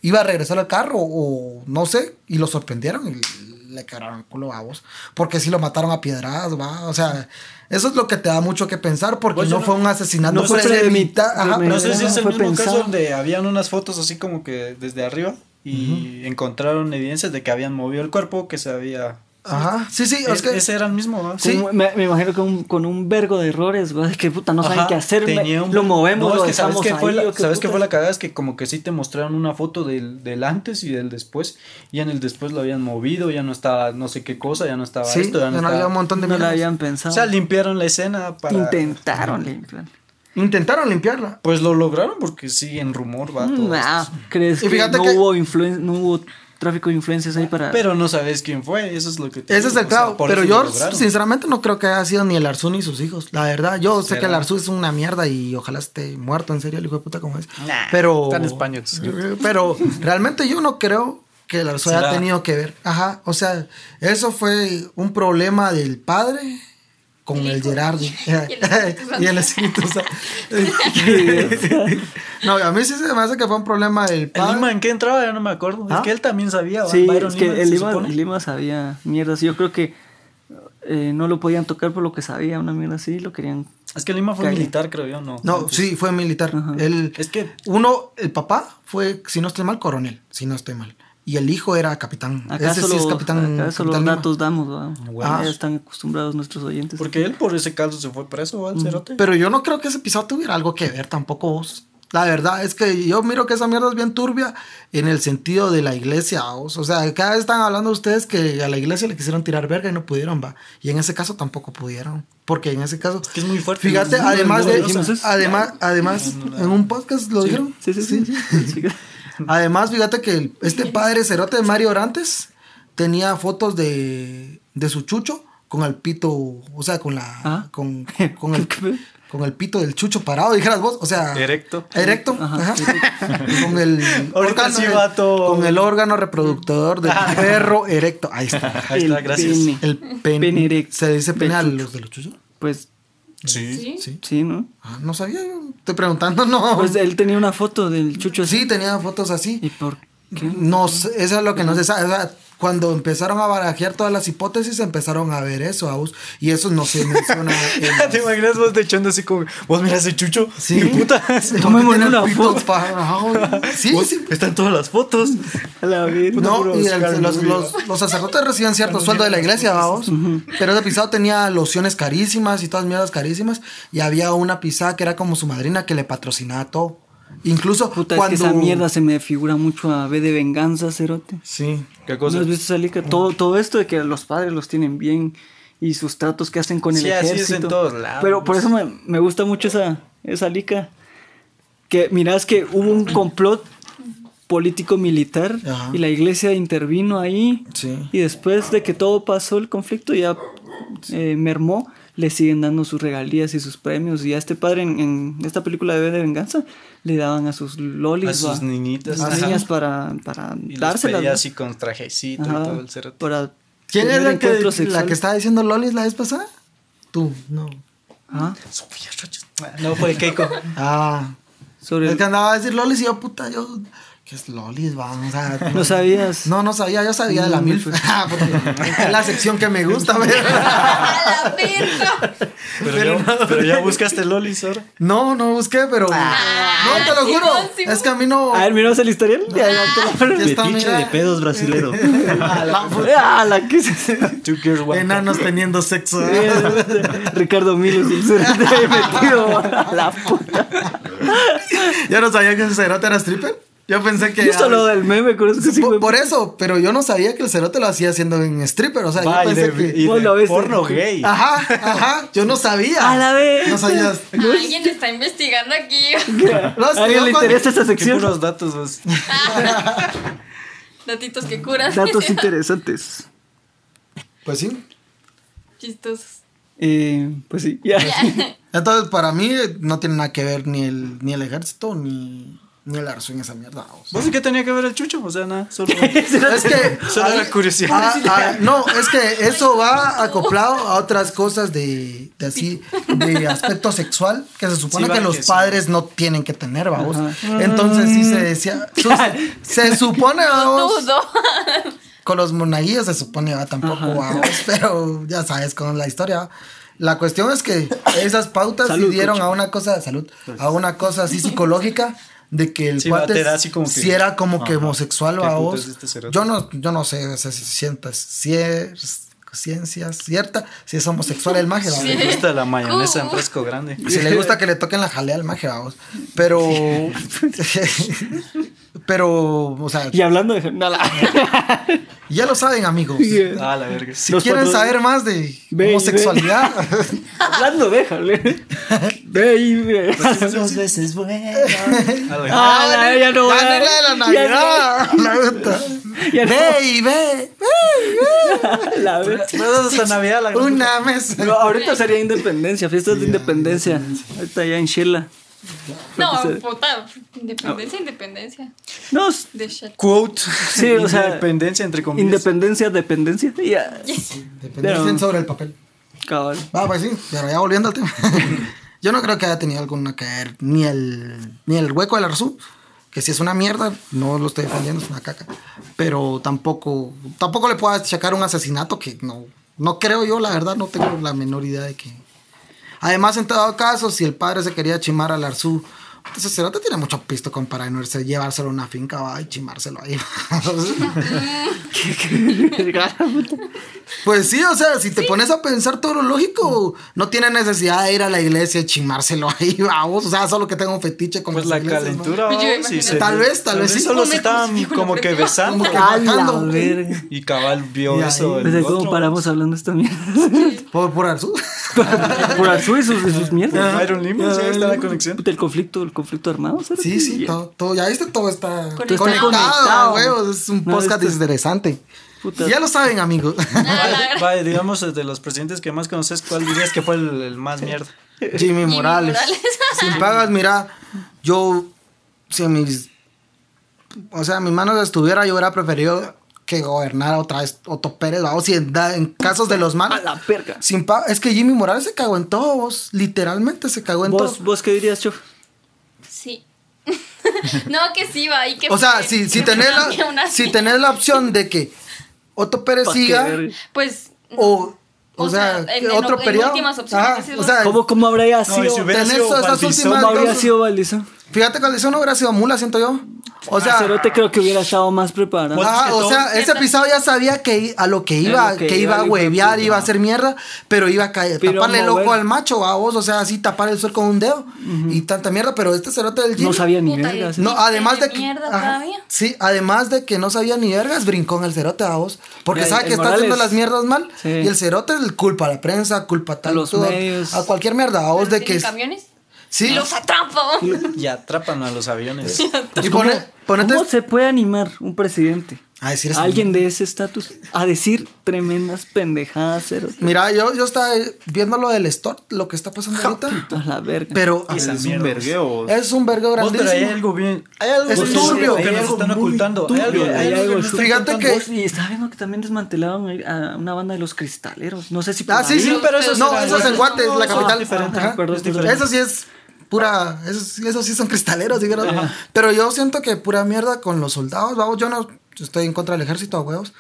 iba a regresar al carro o no sé, y lo sorprendieron y le quebraron el culo a vos. Porque si lo mataron a piedradas, va. O sea, eso es lo que te da mucho que pensar porque no, fue un asesinato no premedita- ajá, me- No sé si es el fue mismo pensado. caso donde habían unas fotos así como que desde arriba y encontraron evidencias de que habían movido el cuerpo, que se había... Ajá, sí, sí, es E- que Ese era el mismo, ¿no? Sí. Me, me imagino que un- con un vergo de errores, güey, que puta, no saben Ajá, qué hacer, un- lo movemos, No, lo es que ¿sabes qué fue la, o qué ¿Sabes qué puta? fue la cagada? Es que como que sí te mostraron una foto del, del antes y del después, y en el después lo habían movido, ya no estaba no sé qué cosa, ya no estaba sí, esto, ya ya no, había un montón de No la habían O pensado. sea, limpiaron la escena para... Intentaron limpiar. Intentaron limpiarla. Pues lo lograron porque sí, en rumor va todo Nah. ¿crees Y que no, que- hubo influen- no hubo tráfico de influencias ahí para...? Pero no sabes quién fue, eso es lo que te Ese es digo, el o sea, clavo. pero yo, sinceramente, no creo que haya sido ni el Arzú ni sus hijos. La verdad, yo sé que el Arzú es una mierda y ojalá esté muerto, en serio, el hijo de puta como es. Nah, pero. en español. Pero realmente yo no creo que el Arzú haya tenido que ver. Ajá. O sea, eso fue un problema del padre con El el. Gerardi. Y el Espíritu el no, a mí sí se me hace que fue un problema del ¿El padre. Lima en qué entraba? Ya no me acuerdo. ¿Ah? Es que él también sabía. Sí, Byron es que Lima, el el sabía mierdas. Yo creo que eh, no lo podían tocar por lo que sabía, una mierda así, lo querían... Es que Lima fue militar, creo yo, ¿no? No, Antes. sí, fue militar. Él, Es que uno, el papá fue, si no estoy mal, coronel, si no estoy mal. Y el hijo era capitán. Acá Ese solo, sí es capitán. acá solo capitán los Lima. datos damos, bueno. Ya están acostumbrados nuestros oyentes. Porque él por ese caso se fue preso, cerote. Pero yo no creo que ese episodio tuviera algo que ver tampoco vos. La verdad es que yo miro que esa mierda es bien turbia en el sentido de la iglesia. vos. O sea, cada vez están hablando ustedes que a la iglesia le quisieron tirar verga y no pudieron, va. Y en ese caso tampoco pudieron. Porque en ese caso. que es muy fuerte. Fíjate, además de. Además, además, en un podcast lo dijeron. Sí, sí, sí. sí. Además, fíjate que este padre cerote de Mario Orantes tenía fotos de, de su chucho con el pito, o sea, con la ¿Ah? con, con el, con el pito del chucho parado, dijeras vos, o sea, Erecto. erecto, ajá. con el sí, vato. con el órgano reproductor del perro erecto, ahí está. Ahí está, El gracias. pene. El pene, Pene erecto. se dice pene a los de los chuchos. Pues Sí. ¿Sí? Sí. sí, ¿no? Ah, no sabía, yo estoy preguntando, no. Pues él tenía una foto del chucho así. sí, tenía fotos así. ¿Y por qué? No sé, eso es lo que no se sabe. O sea, cuando empezaron a barajear todas las hipótesis, empezaron a ver eso, Aus, y eso no se menciona. en- ¿Te imaginas vos de echando así como, vos miras ese chucho? Sí. ¡Qué puta! Tomémosle Tiene una foto. Sí, sí. Están todas las fotos. A la vez. No, y el- los, los- los sacerdotes reciben cierto sueldo de la iglesia, vamos. Pero ese pisado tenía lociones carísimas y todas mierdas carísimas. Y había una pisada que era como su madrina que le patrocinaba todo. Incluso Puta, cuando. es que esa mierda se me figura mucho a B de venganza, cerote. Sí. ¿Qué ¿No cosa? has visto esa liga? Todo, todo esto de que los padres los tienen bien y sus tratos que hacen con el Sí, así es ejército. en todos lados. Pero por eso me, me gusta mucho esa, esa liga. Que mirás que hubo un complot político-militar Ajá. y la iglesia intervino ahí. Sí. Y después de que todo pasó el conflicto ya eh, mermó, le siguen dando sus regalías y sus premios. Y a este padre en, en esta película de B de Venganza le daban a sus lolis, A sus niñitas. a niñas para, para Y dárselas. va. así con trajecito Ajá, y todo el cerote. para ¿Quién es la que, la que estaba diciendo Lolis la vez pasada? Tú, no. Ajá, No fue Keiko. Ah. sobre el- que andaba a decir Lolis y yo, puta, yo. ¿Qué es Lolis? Vamos, o sea, No sabías. No, no sabía, yo sabía de la Mm, MILF. Ah, porque es la sección que me gusta, ver. ¡A la verga! Pero, ya, pero ya buscaste Lolis ahora. No, no busqué, pero. no, te lo juro. Es que a mí no. A ver, miramos el historial. Ya, ya te lo- Ya está, mira. de pedos brasilero. Ah, la que se- Two girls, one cup. Enanos teniendo sexo. Ricardo Milos, el metido. a La puta. Yo no sabía que ese cerote era stripper. Yo pensé que. Yo solo del meme, con eso que sí por, eso, pero yo no sabía que el cerote lo hacía haciendo en stripper. O sea, Va, yo pensé de, que. y Vos de lo ves, porno gay. Ajá, ajá. Yo no sabía. A la vez. No sabías. Alguien está investigando aquí. No, es ¿A alguien le cuando- interesa esta sección? puros datos vos. Datitos que curan. Datos interesantes. Pues sí. Chistosos. Eh, pues sí, ya. Entonces, para mí no tiene nada que ver ni el, ni el ejército ni, ni el arzo en esa mierda. o sea. ¿Vos y qué tenía que ver el chucho? O sea, nada, solo. Es que. Solo era curiosidad. Ah, ah, no, es que eso va acoplado a otras cosas de, de así, de aspecto sexual, que se supone Sí, que los que sí. padres no tienen que tener, vamos. Entonces sí se decía. Se supone, vamos. Con los monaguillos se supone, va, tampoco, vamos, pero ya sabes con la historia. La cuestión es que esas pautas Salud, dieron coche. a una cosa de salud, a una cosa así psicológica de que el Sí, cuate te da así como que- si era como que homosexual ¿Qué a vos. es este yo no, yo no sé o sea, si sientas si es ciencia cierta, si es homosexual el maje, vamos. Me gusta la mayonesa en ¿Cómo? fresco grande. Si le gusta que le toquen la jalea al maje, vamos. Pero. pero, o sea, Y hablando de. No, la- ya lo saben, amigos. Ah, la verga. Si Los quieren cuatro- saber más de Ve, homosexualidad, hablando, déjale. Ve y ve. Dos veces bueno. Ah, la- Ah, la- ya no voy a- gané la de la ya Navidad. La puta. Ya no. Ve y ve. La hasta Navidad la Una mesa. No, ahorita sería independencia, fiestas de independencia. Ahorita ya en Shela. No, puta. Independencia, independencia. No. Quote. Sí, o sea, Independencia entre comillas. independencia, dependencia. Ya. Dependencia Pero- sobre el papel. Cabal. Va, pues sí, pero ya volviendo al tema. Yo no creo que haya tenido alguna que ver ni el, ni el hueco del Arzú, que si es una mierda, no lo estoy defendiendo, es una caca. Pero tampoco, tampoco le puedo achacar un asesinato que no, no creo yo, la verdad, no tengo la menor idea de que. Además, en todo caso, si el padre se quería chimar al Arzú, entonces Cerote tiene mucho pisto con para no irse, llevárselo a una finca va, y chimárselo ahí. Pues sí, o sea, si te pones a pensar todo lo lógico, no tiene necesidad de ir a la iglesia y chimárselo ahí, vamos. O sea, solo que tenga un fetiche con Pues las la iglesias, calentura. Pues yo imagino. y se- Tal vez, tal vez sí. Solo se estaban como que besando. Como que. Y cabal vio Y eso. el ¿Desde cómo otro, paramos hablando esta mierda? Por, por Arzú. Por Arzú y sus, y sus mierdas. Byron Lima, sí, ahí está la conexión. Puta, El conflicto, el conflicto armado. ¿sabes? Sí, sí, todo, todo, ya viste, todo está Conectado. conectado, Conectado. huevos, es un No, podcast esto- interesante. Puta. Ya lo saben, amigos. Vale, vale, digamos, de los presidentes que más conoces, ¿cuál dirías que fue el, el más mierda? Jimmy Morales. Morales. Sin pagas, mira, yo, si mis, o sea, mis manos estuviera, yo hubiera preferido que gobernara otra vez Otto Pérez, vamos, si en, casos de los A malos. la verga. Sin pa- es que Jimmy Morales se cagó en todo, vos, literalmente se cagó en ¿Vos, todo. ¿Vos qué dirías, Chof? No, que sí va. Y que O sea, fue- si, si, que tenés la, si tenés la opción de que Otto Pérez siga Pues. o, o, O sea, sea, en- en- otro en periodo. últimas opciones, decís o sea, ¿Cómo, ¿Cómo habría No, y si sido? hubiera sido Valdizón, últimas ¿Cómo habría sido Valdizón? Fíjate que eso no hubiera sido mula, siento yo. O sea, Cerote creo que hubiera estado más preparado. O sea, ese episodio ya sabía que a lo que iba, lo que que, iba, iba a huevear, iba a hacer mierda, pero iba a caer, Pero taparle el mover. ojo al macho, a vos, o sea, así tapar el sol con un dedo y tanta mierda, pero este cerote del no Jimmy- sabía ni Puta, verga. y- ¿sí? No, además de que. mierda ajá, todavía. sí, además de que no sabía ni vergas, brincó en el cerote a vos. Porque El- sabe el que está Morales. haciendo las mierdas mal. Sí. Y el cerote el culpa a la prensa, culpa a, tal- los todo, medios. A cualquier mierda, a vos Pero de que. camiones? Sí. Y los atrapo. Y atrapan a los aviones. Y pone, ponete. ¿Cómo se puede animar un presidente A decir eso. alguien de ese estatus a decir tremendas pendejadas, cero. Mira, yo, yo estaba viendo lo del store, lo que está pasando ahorita. A la verga. Pero Es un vergueo. es un vergo Vos, pero hay grandísimo. algo bien. Hay algo Es bien turbio. que Hay nos algo están ocultando. Hay algo, turbio, hay hay algo Fíjate que- Vos, y estaba viendo que también desmantelaron ahí a una banda de los cristaleros. No sé si Ah, sí, ahí- sí, pero eso no, será- eso es en Guate, es la no, capital. es diferente, Ajá. perdón, es diferente. Eso sí es pura, eso, sí- eso sí son cristaleros. Pero yo siento que pura mierda con los soldados, vamos, yo no estoy en contra del ejército, a huevos.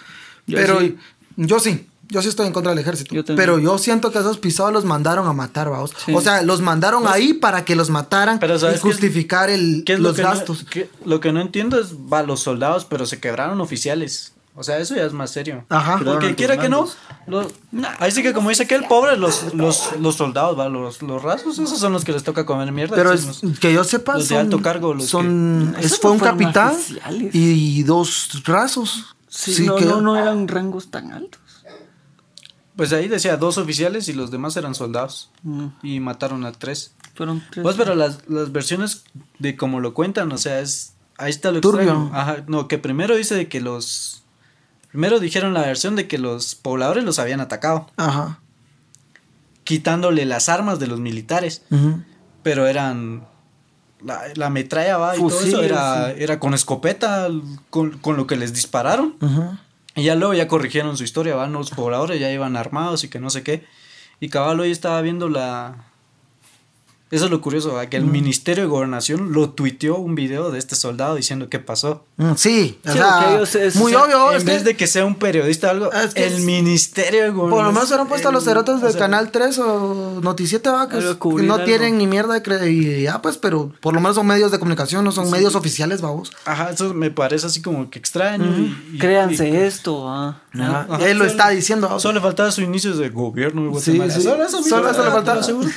Yo pero sí. yo sí, yo sí estoy en contra del ejército. Yo pero yo siento que esos pisados los mandaron a matar, vamos. Sí. O sea, los mandaron ahí para que los mataran Pero y ¿sabes qué es- justificar el, ¿Qué es los lo gastos. No, lo que no entiendo es, va, los soldados, pero se quebraron oficiales. O sea, eso ya es más serio. Ajá. Porque quiera que no, los- ahí sí que como dice que el pobre, los, los, los soldados, va, los, los rasos, esos son los que les toca comer mierda. Pero esos es, los- que yo sepa, los de son, alto cargo, los son- que- es- fue no un capitán oficiales. y dos rasos. Sí, no, que- no, no eran rangos tan altos. Pues ahí decía dos oficiales y los demás eran soldados. Mm, Y mataron a tres. fueron tres. Pues, pero las, las versiones de como lo cuentan, o sea, es. Ahí está lo Turbio. extraño. Ajá, no, que primero dice de que los. Primero dijeron la versión de que los pobladores los habían atacado, Ajá. quitándole las armas de los militares, pero eran. La, la metralla va y todo eso Fusiles, era, era con escopeta, con, con lo que les dispararon. Ujú. Y ya luego ya corrigieron su historia, van los pobladores ya iban armados y que no sé qué. Y cabal hoy estaba viendo la... Eso es lo curioso, que el Ministerio de Gobernación lo tuiteó un video de este soldado diciendo qué pasó. Mm, Sí, o Sí, sea, porque ellos es- muy o sea, obvio. en es vez que de que sea un periodista o algo, Es que el es- Ministerio de Gobernación... por lo menos hubieran puesto a los cerotes o del sea, Canal 3 o Noticiete, va, que, no algo. tienen ni mierda de credibilidad, pues, pero por lo menos son medios de comunicación, no son medios oficiales, vamos. Ajá, eso me parece así como que extraño. y- Créanse y- esto, ah. Ajá. Ajá, Él lo solo- está diciendo. Solo le faltaba su inicio de gobierno de Guatemala. sí. Solo eso, Solo eso le faltaba. lo aseguro.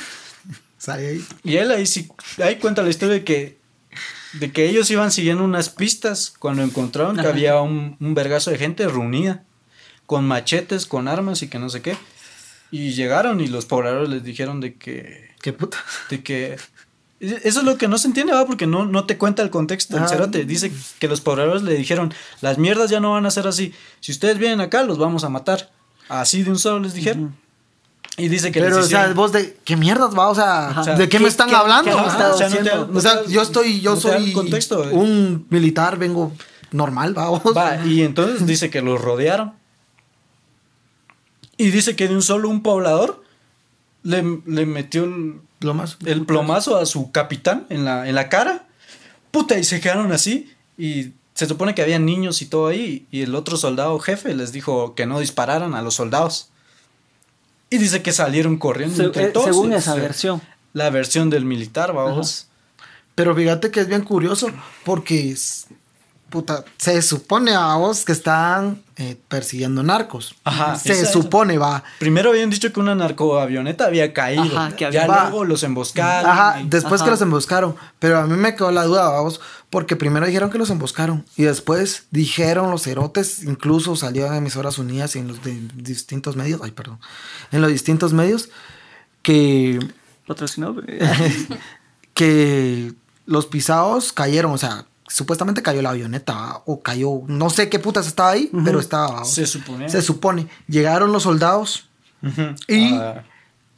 Sale ahí. Y él ahí sí, ahí cuenta la historia de que, de que ellos iban siguiendo unas pistas cuando encontraron que Ajá. había un, un vergazo de gente reunida, con machetes, con armas y que no sé qué. Y llegaron y los pobladores les dijeron de que, Qué puta. de que, eso es lo que no se entiende, ¿va? Porque no, no te cuenta el contexto. El Ah. cerote dice que los pobladores le dijeron, las mierdas ya no van a ser así. Si ustedes vienen acá, los vamos a matar. Así de un solo les dijeron. Y dice que Pero, les o sea, vos de. ¿Qué mierdas va? O sea, Ajá. ¿de qué, ¿Qué- me están qué- hablando? qué o sea, no te- haciendo? no O sea, te- yo estoy, yo no soy contexto, eh. un militar, vengo normal, vamos. Va, y entonces dice que los rodearon. Y dice que de un solo un poblador le, le metió el, Lo más. el plomazo a su capitán en la, en la cara. Puta, y se quedaron así. Y se supone que había niños y todo ahí. Y el otro soldado jefe les dijo que no dispararan a los soldados. Y dice que salieron corriendo Se- entre eh, todos. según esa o sea, versión. La versión del militar, vamos. Pero fíjate que es bien curioso porque es- puta, se supone a vos que están eh, persiguiendo narcos. Ajá, Se esa- supone, va. Primero habían dicho que una narcoavioneta había caído. Ajá, que había- ya Va. luego los emboscaron. Ajá, y- después Ajá. que los emboscaron. Pero a mí me quedó la duda, vamos, porque primero dijeron que los emboscaron y después dijeron los cerotes, incluso salió en emisoras unidas y en los de distintos medios, ay, perdón, en los distintos medios, que, Patrocinado. que los pisados cayeron, o sea, supuestamente cayó la avioneta o cayó, no sé qué putas estaba ahí, pero estaba. Se supone. Se supone. Llegaron los soldados. Y- Ah,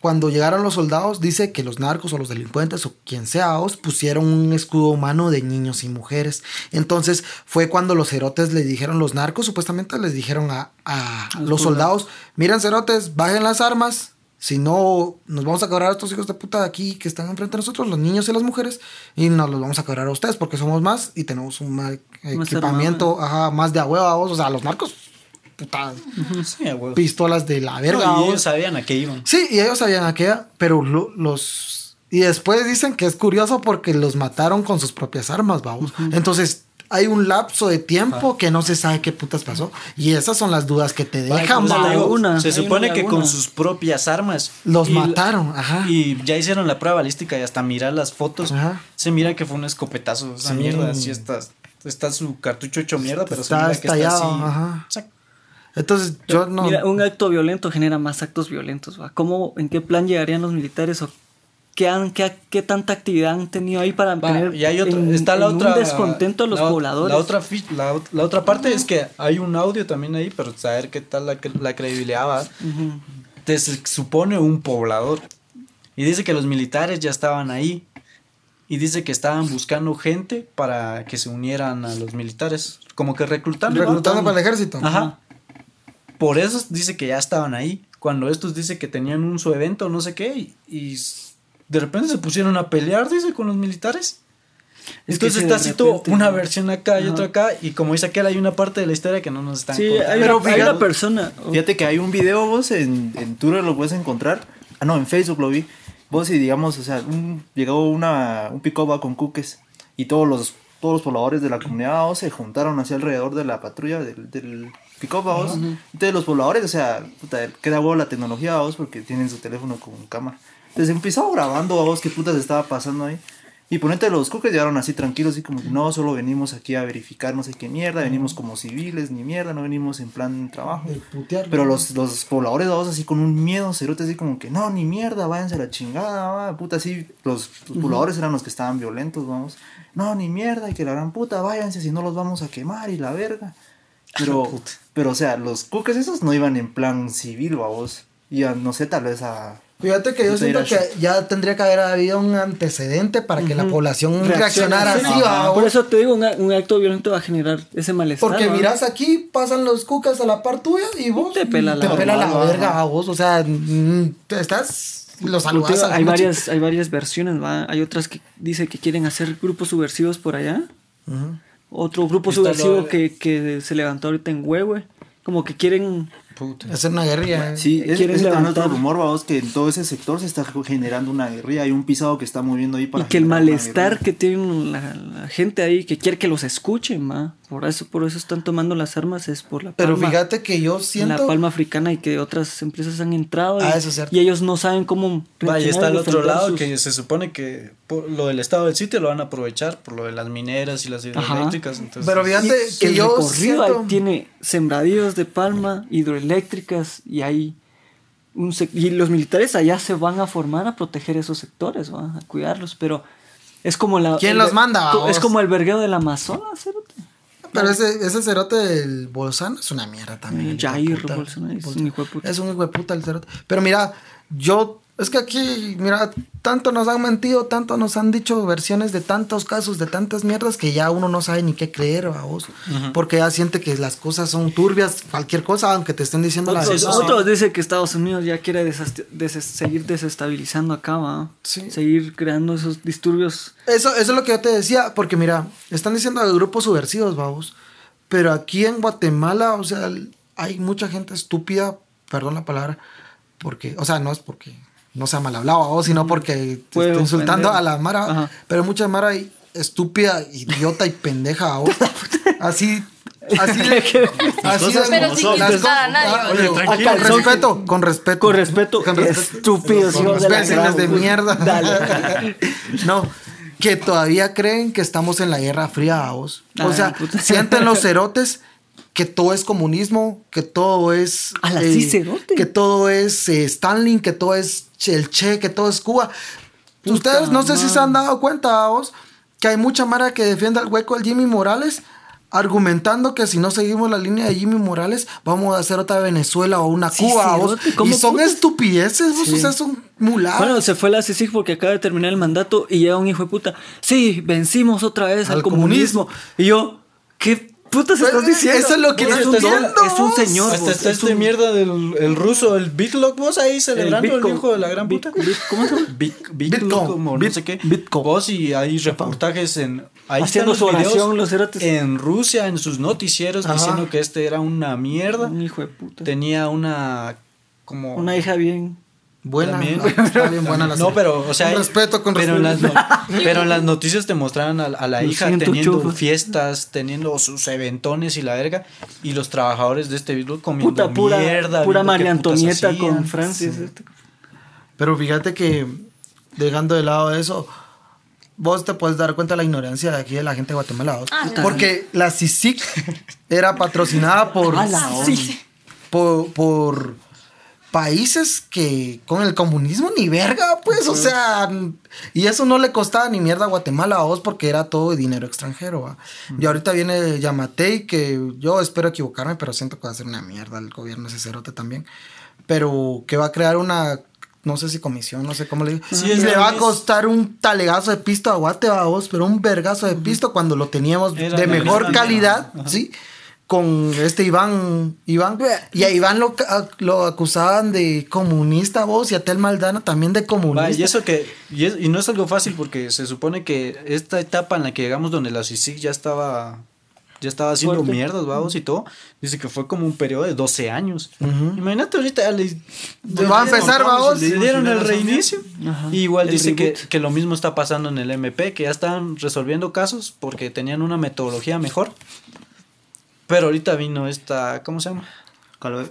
Cuando llegaron los soldados, dice que los narcos o los delincuentes o quien sea, os pusieron un escudo humano de niños y mujeres. Entonces fue cuando los cerotes le dijeron, los narcos supuestamente les dijeron a, a los soldados, miren cerotes, bajen las armas, si no nos vamos a cobrar a estos hijos de puta de aquí que están enfrente de nosotros, los niños y las mujeres, y nos los vamos a cobrar a ustedes porque somos más y tenemos un equipamiento ajá, más de a o sea, los narcos, puta, sí, pistolas de la verga. No, y ellos sabían a qué iban. Sí, y ellos sabían a qué, pero lo- los... Y después dicen que es curioso porque los mataron con sus propias armas, vamos. Entonces, hay un lapso de tiempo que no se sabe qué putas pasó. Y esas son las dudas que te dejan, laguna, se supone una que con sus propias armas. Los y- mataron, ajá. Y ya hicieron la prueba balística y hasta mirar las fotos. Ajá. Se mira que fue un escopetazo. Esa Sí. mierda, así está. Está su cartucho hecho mierda, pero se Está mira que estallado, está así. ajá. O sea, Entonces, yo no... Mira, un acto violento genera más actos violentos. ¿va? ¿Cómo, en qué plan llegarían los militares o qué, han, qué, qué tanta actividad han tenido ahí para Va, tener y hay otro, en- está la en otra un descontento a los la, pobladores. La otra, la, ot- la otra parte es que hay un audio también ahí, pero saber qué tal la, la credibilidad va. Te se supone un poblador. Y dice que los militares ya estaban ahí. Y dice que estaban buscando gente para que se unieran a los militares. Como que reclutando. ¿no? Reclutando para el ejército. Ajá. Por eso dice que ya estaban ahí. Cuando estos dice que tenían un su evento, no sé qué, y, de repente se pusieron a pelear, dice, con los militares. Es Entonces está así repente- una versión acá y Ajá. otra acá, y como dice aquel, hay una parte de la historia que no nos están Sí, contando. hay, Pero una, hay fíjate- una persona. Fíjate que hay un video vos en, en Twitter lo puedes encontrar. Ah, no, en Facebook lo vi. Vos y digamos, o sea, un- llegó una, un pick con cuques y todos los, todos los pobladores de la comunidad vos, se juntaron hacia alrededor de la patrulla del, del pick-up vos. Entonces los pobladores, o sea, puta, queda huevo la tecnología vos porque tienen su teléfono con cámara. Entonces empezó grabando a vos qué putas estaba pasando ahí. Y ponete los cuques llegaron así tranquilos, así como que no, solo venimos aquí a verificar no sé qué mierda, venimos como civiles, ni mierda, no venimos en plan trabajo. Putear. Pero los, los pobladores vamos así con un miedo cerote así como que no, ni mierda, váyanse a la chingada, va, puta, así. Los, los pobladores eran los que estaban violentos, vamos. No, ni mierda, y que la gran puta, váyanse, si no los vamos a quemar y la verga. Pero, pero o sea, los cuques esos no iban en plan civil, vamos. Iban, no sé, tal vez a. Fíjate que yo siento que ya tendría que haber habido un antecedente para que la población reaccionara así. Por eso te digo, un, un acto violento va a generar ese malestar. Porque ¿va? miras aquí, pasan los cucas a la par tuya y vos Te pela la te pela la verga, a vos. O sea, mm, te estás. Los saludas digo, a la hay varias, hay varias versiones, ¿va? Hay otras que dice que quieren hacer grupos subversivos por allá. Otro grupo Está lo- subversivo que, que se levantó ahorita en Huehue. Como que quieren Puta. Hacer una guerrilla. eh. Sí, es, Quieren ese también levantar. otro rumor, vamos, que en todo ese sector se está generando una guerrilla. Hay un pisado que está moviendo ahí para. y que el malestar que tienen la, la gente ahí, que quiere que los escuchen, ¿va? Por eso, por eso están tomando las armas, es por la Pero palma, fíjate que yo la siento. palma africana y que otras empresas han entrado y, Ah, eso es cierto. y ellos no saben cómo Vaya, está y el otro lado sus- que se supone que por lo del estado del sitio lo van a aprovechar por lo de las mineras y las hidroeléctricas. Entonces, Pero fíjate Y que yo siento. tiene sembradíos de palma, hidroeléctricas y hay un sec- y los militares allá se van a formar a proteger esos sectores, ¿va? a cuidarlos, pero es como la ¿Quién el- los manda? Es como el vergueo del Amazonas, cerote. Pero ese, ese cerote del Bolsano es una mierda también. Jair. Bolsonaro es un hijo de puta. Es un hijo de puta el cerote. Pero mira, yo. Es que aquí, mira, tanto nos han mentido, tanto nos han dicho versiones de tantos casos, de tantas mierdas, que ya uno no sabe ni qué creer, vos. Porque ya siente que las cosas son turbias, cualquier cosa, aunque te estén diciendo la Otros, verdad. otros dicen que Estados Unidos ya quiere des- seguir desestabilizando acá, ¿va? Sí. seguir creando esos disturbios. Eso, eso es lo que yo te decía, porque mira, están diciendo de grupos subversivos, vamos. Pero aquí en Guatemala, o sea, hay mucha gente estúpida, perdón la palabra, porque, o sea, no es porque no sea mal hablado, vamos, sino porque te está insultando a la Mara. Ajá. Pero mucha Mara estúpida, idiota y pendeja, vamos. Así. Así, así de- Pero sin insultar a nadie. Ah, Oye, oye, tranquilo. con respeto, con respeto. Con respeto, Con respeto. estúpidos, Con hijos de la de mierda. Dale. No, que todavía creen que estamos en la Guerra Fría, vos. O sea, sienten los cerotes que todo es comunismo, que todo es... eh, Ala, sí, cerote. Que todo es eh, Stalin, que todo es el Che, que todo es Cuba. Ustedes no sé si se han dado cuenta, vos, que hay mucha mara que defiende al hueco del Jimmy Morales argumentando que si no seguimos la línea de Jimmy Morales vamos a hacer otra Venezuela o una Sí, Cuba vos. ¿cómo y son putas? estupideces vos, Sí. o sea son muladas Bueno, se fue la CICIG porque acaba de terminar el mandato y llega un hijo de puta. Sí, vencimos otra vez al, Al comunismo. Y yo, ¿qué putas Pues, estás diciendo? eso es lo que es, no un, entiendo, es un señor. Hasta está es este mierda del el ruso, el Big Lock, vos ahí celebrando el, hijo de la gran puta. ¿Cómo se llama? Big, Big Bitco. Lock, como no sé qué. Bitco. Vos y hay reportajes en. Ahí Haciendo su oración, los. En Rusia, en sus noticieros, Ajá. diciendo que este era una mierda. Un hijo de puta. Tenía una. Como. Una hija bien. Buena También. está bien buena la No, pero, o sea, con respeto con pero, en las, no- pero en las noticias te mostraban a, a la Lo hija siento, teniendo chufa. fiestas, teniendo sus eventones y la verga, y los trabajadores de este virus comiendo Puta, pura, mierda. pura María Antonieta con Francis. este. pero fíjate que dejando de lado eso vos te puedes dar cuenta de la ignorancia de aquí de la gente de Guatemala. Ah, porque la CICIC era patrocinada por A la por, por países que con el comunismo ni verga, pues, o sea, y eso no le costaba ni mierda a Guatemala a vos porque era todo dinero extranjero. ¿va? Y ahorita viene Yamatei, que yo espero equivocarme, pero siento que va a ser una mierda el gobierno ese cerote también. Pero que va a crear una, no sé si comisión, no sé cómo le digo. Sí, le va a costar un talegazo de pisto a Guate, va vos, pero un vergazo de pisto cuando lo teníamos Era de mejor calidad. Ajá. Con este Iván, Iván, y a Iván lo, ca- lo acusaban de comunista, vos, y a Tel Maldana también de comunista. Va, y eso que y, es- y no es algo fácil porque se supone que esta etapa en la que llegamos donde la CICIG ya estaba ya estaba haciendo Fuerte. mierdas, vamos y todo, dice que fue como un periodo de 12 años. Imagínate ahorita ya le, Va a empezar, vamos. le dieron el reinicio. Ajá. Y igual El dice que, que lo mismo está pasando en el MP, que ya están resolviendo casos porque tenían una metodología mejor. Pero ahorita vino esta, ¿cómo se llama?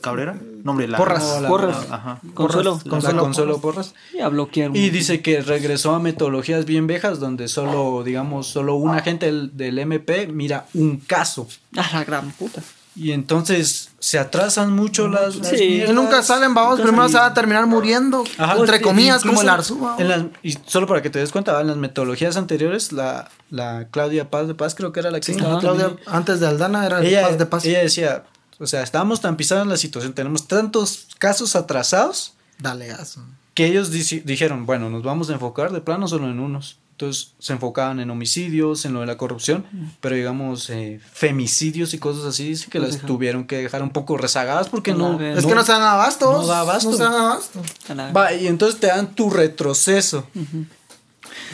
¿Cabrera? No, hombre, la... Porras. no, la- Porras. Ajá. Consuelo. La Consuelo Consuelo Porras. Y a bloquear. Y dice que regresó a metodologías bien viejas donde solo, digamos, solo un agente del, del MP mira un caso. A la gran puta. Y entonces se atrasan mucho las, las Sí. Y nunca salen, vamos, primero se va a terminar muriendo, Ajá. entre comillas, como el Arzúa. en las- y solo para que te des cuenta, en las metodologías anteriores, la, la Claudia Paz de Paz creo que era la que Sí, estaba Claudia, también. antes de Aldana era el ella, Paz de Paz. ella decía, o sea, estábamos tan pisados en la situación, tenemos tantos casos atrasados Dale, aso. que ellos dijeron, bueno, nos vamos a enfocar de plano solo en unos. Entonces se enfocaban en homicidios, en lo de la corrupción, pero digamos eh, femicidios y cosas así, dice que las dejaron. tuvieron que dejar un poco rezagadas porque no. Es que no se dan abasto. no da abasto. No se dan abasto. Va, y entonces te dan tu retroceso.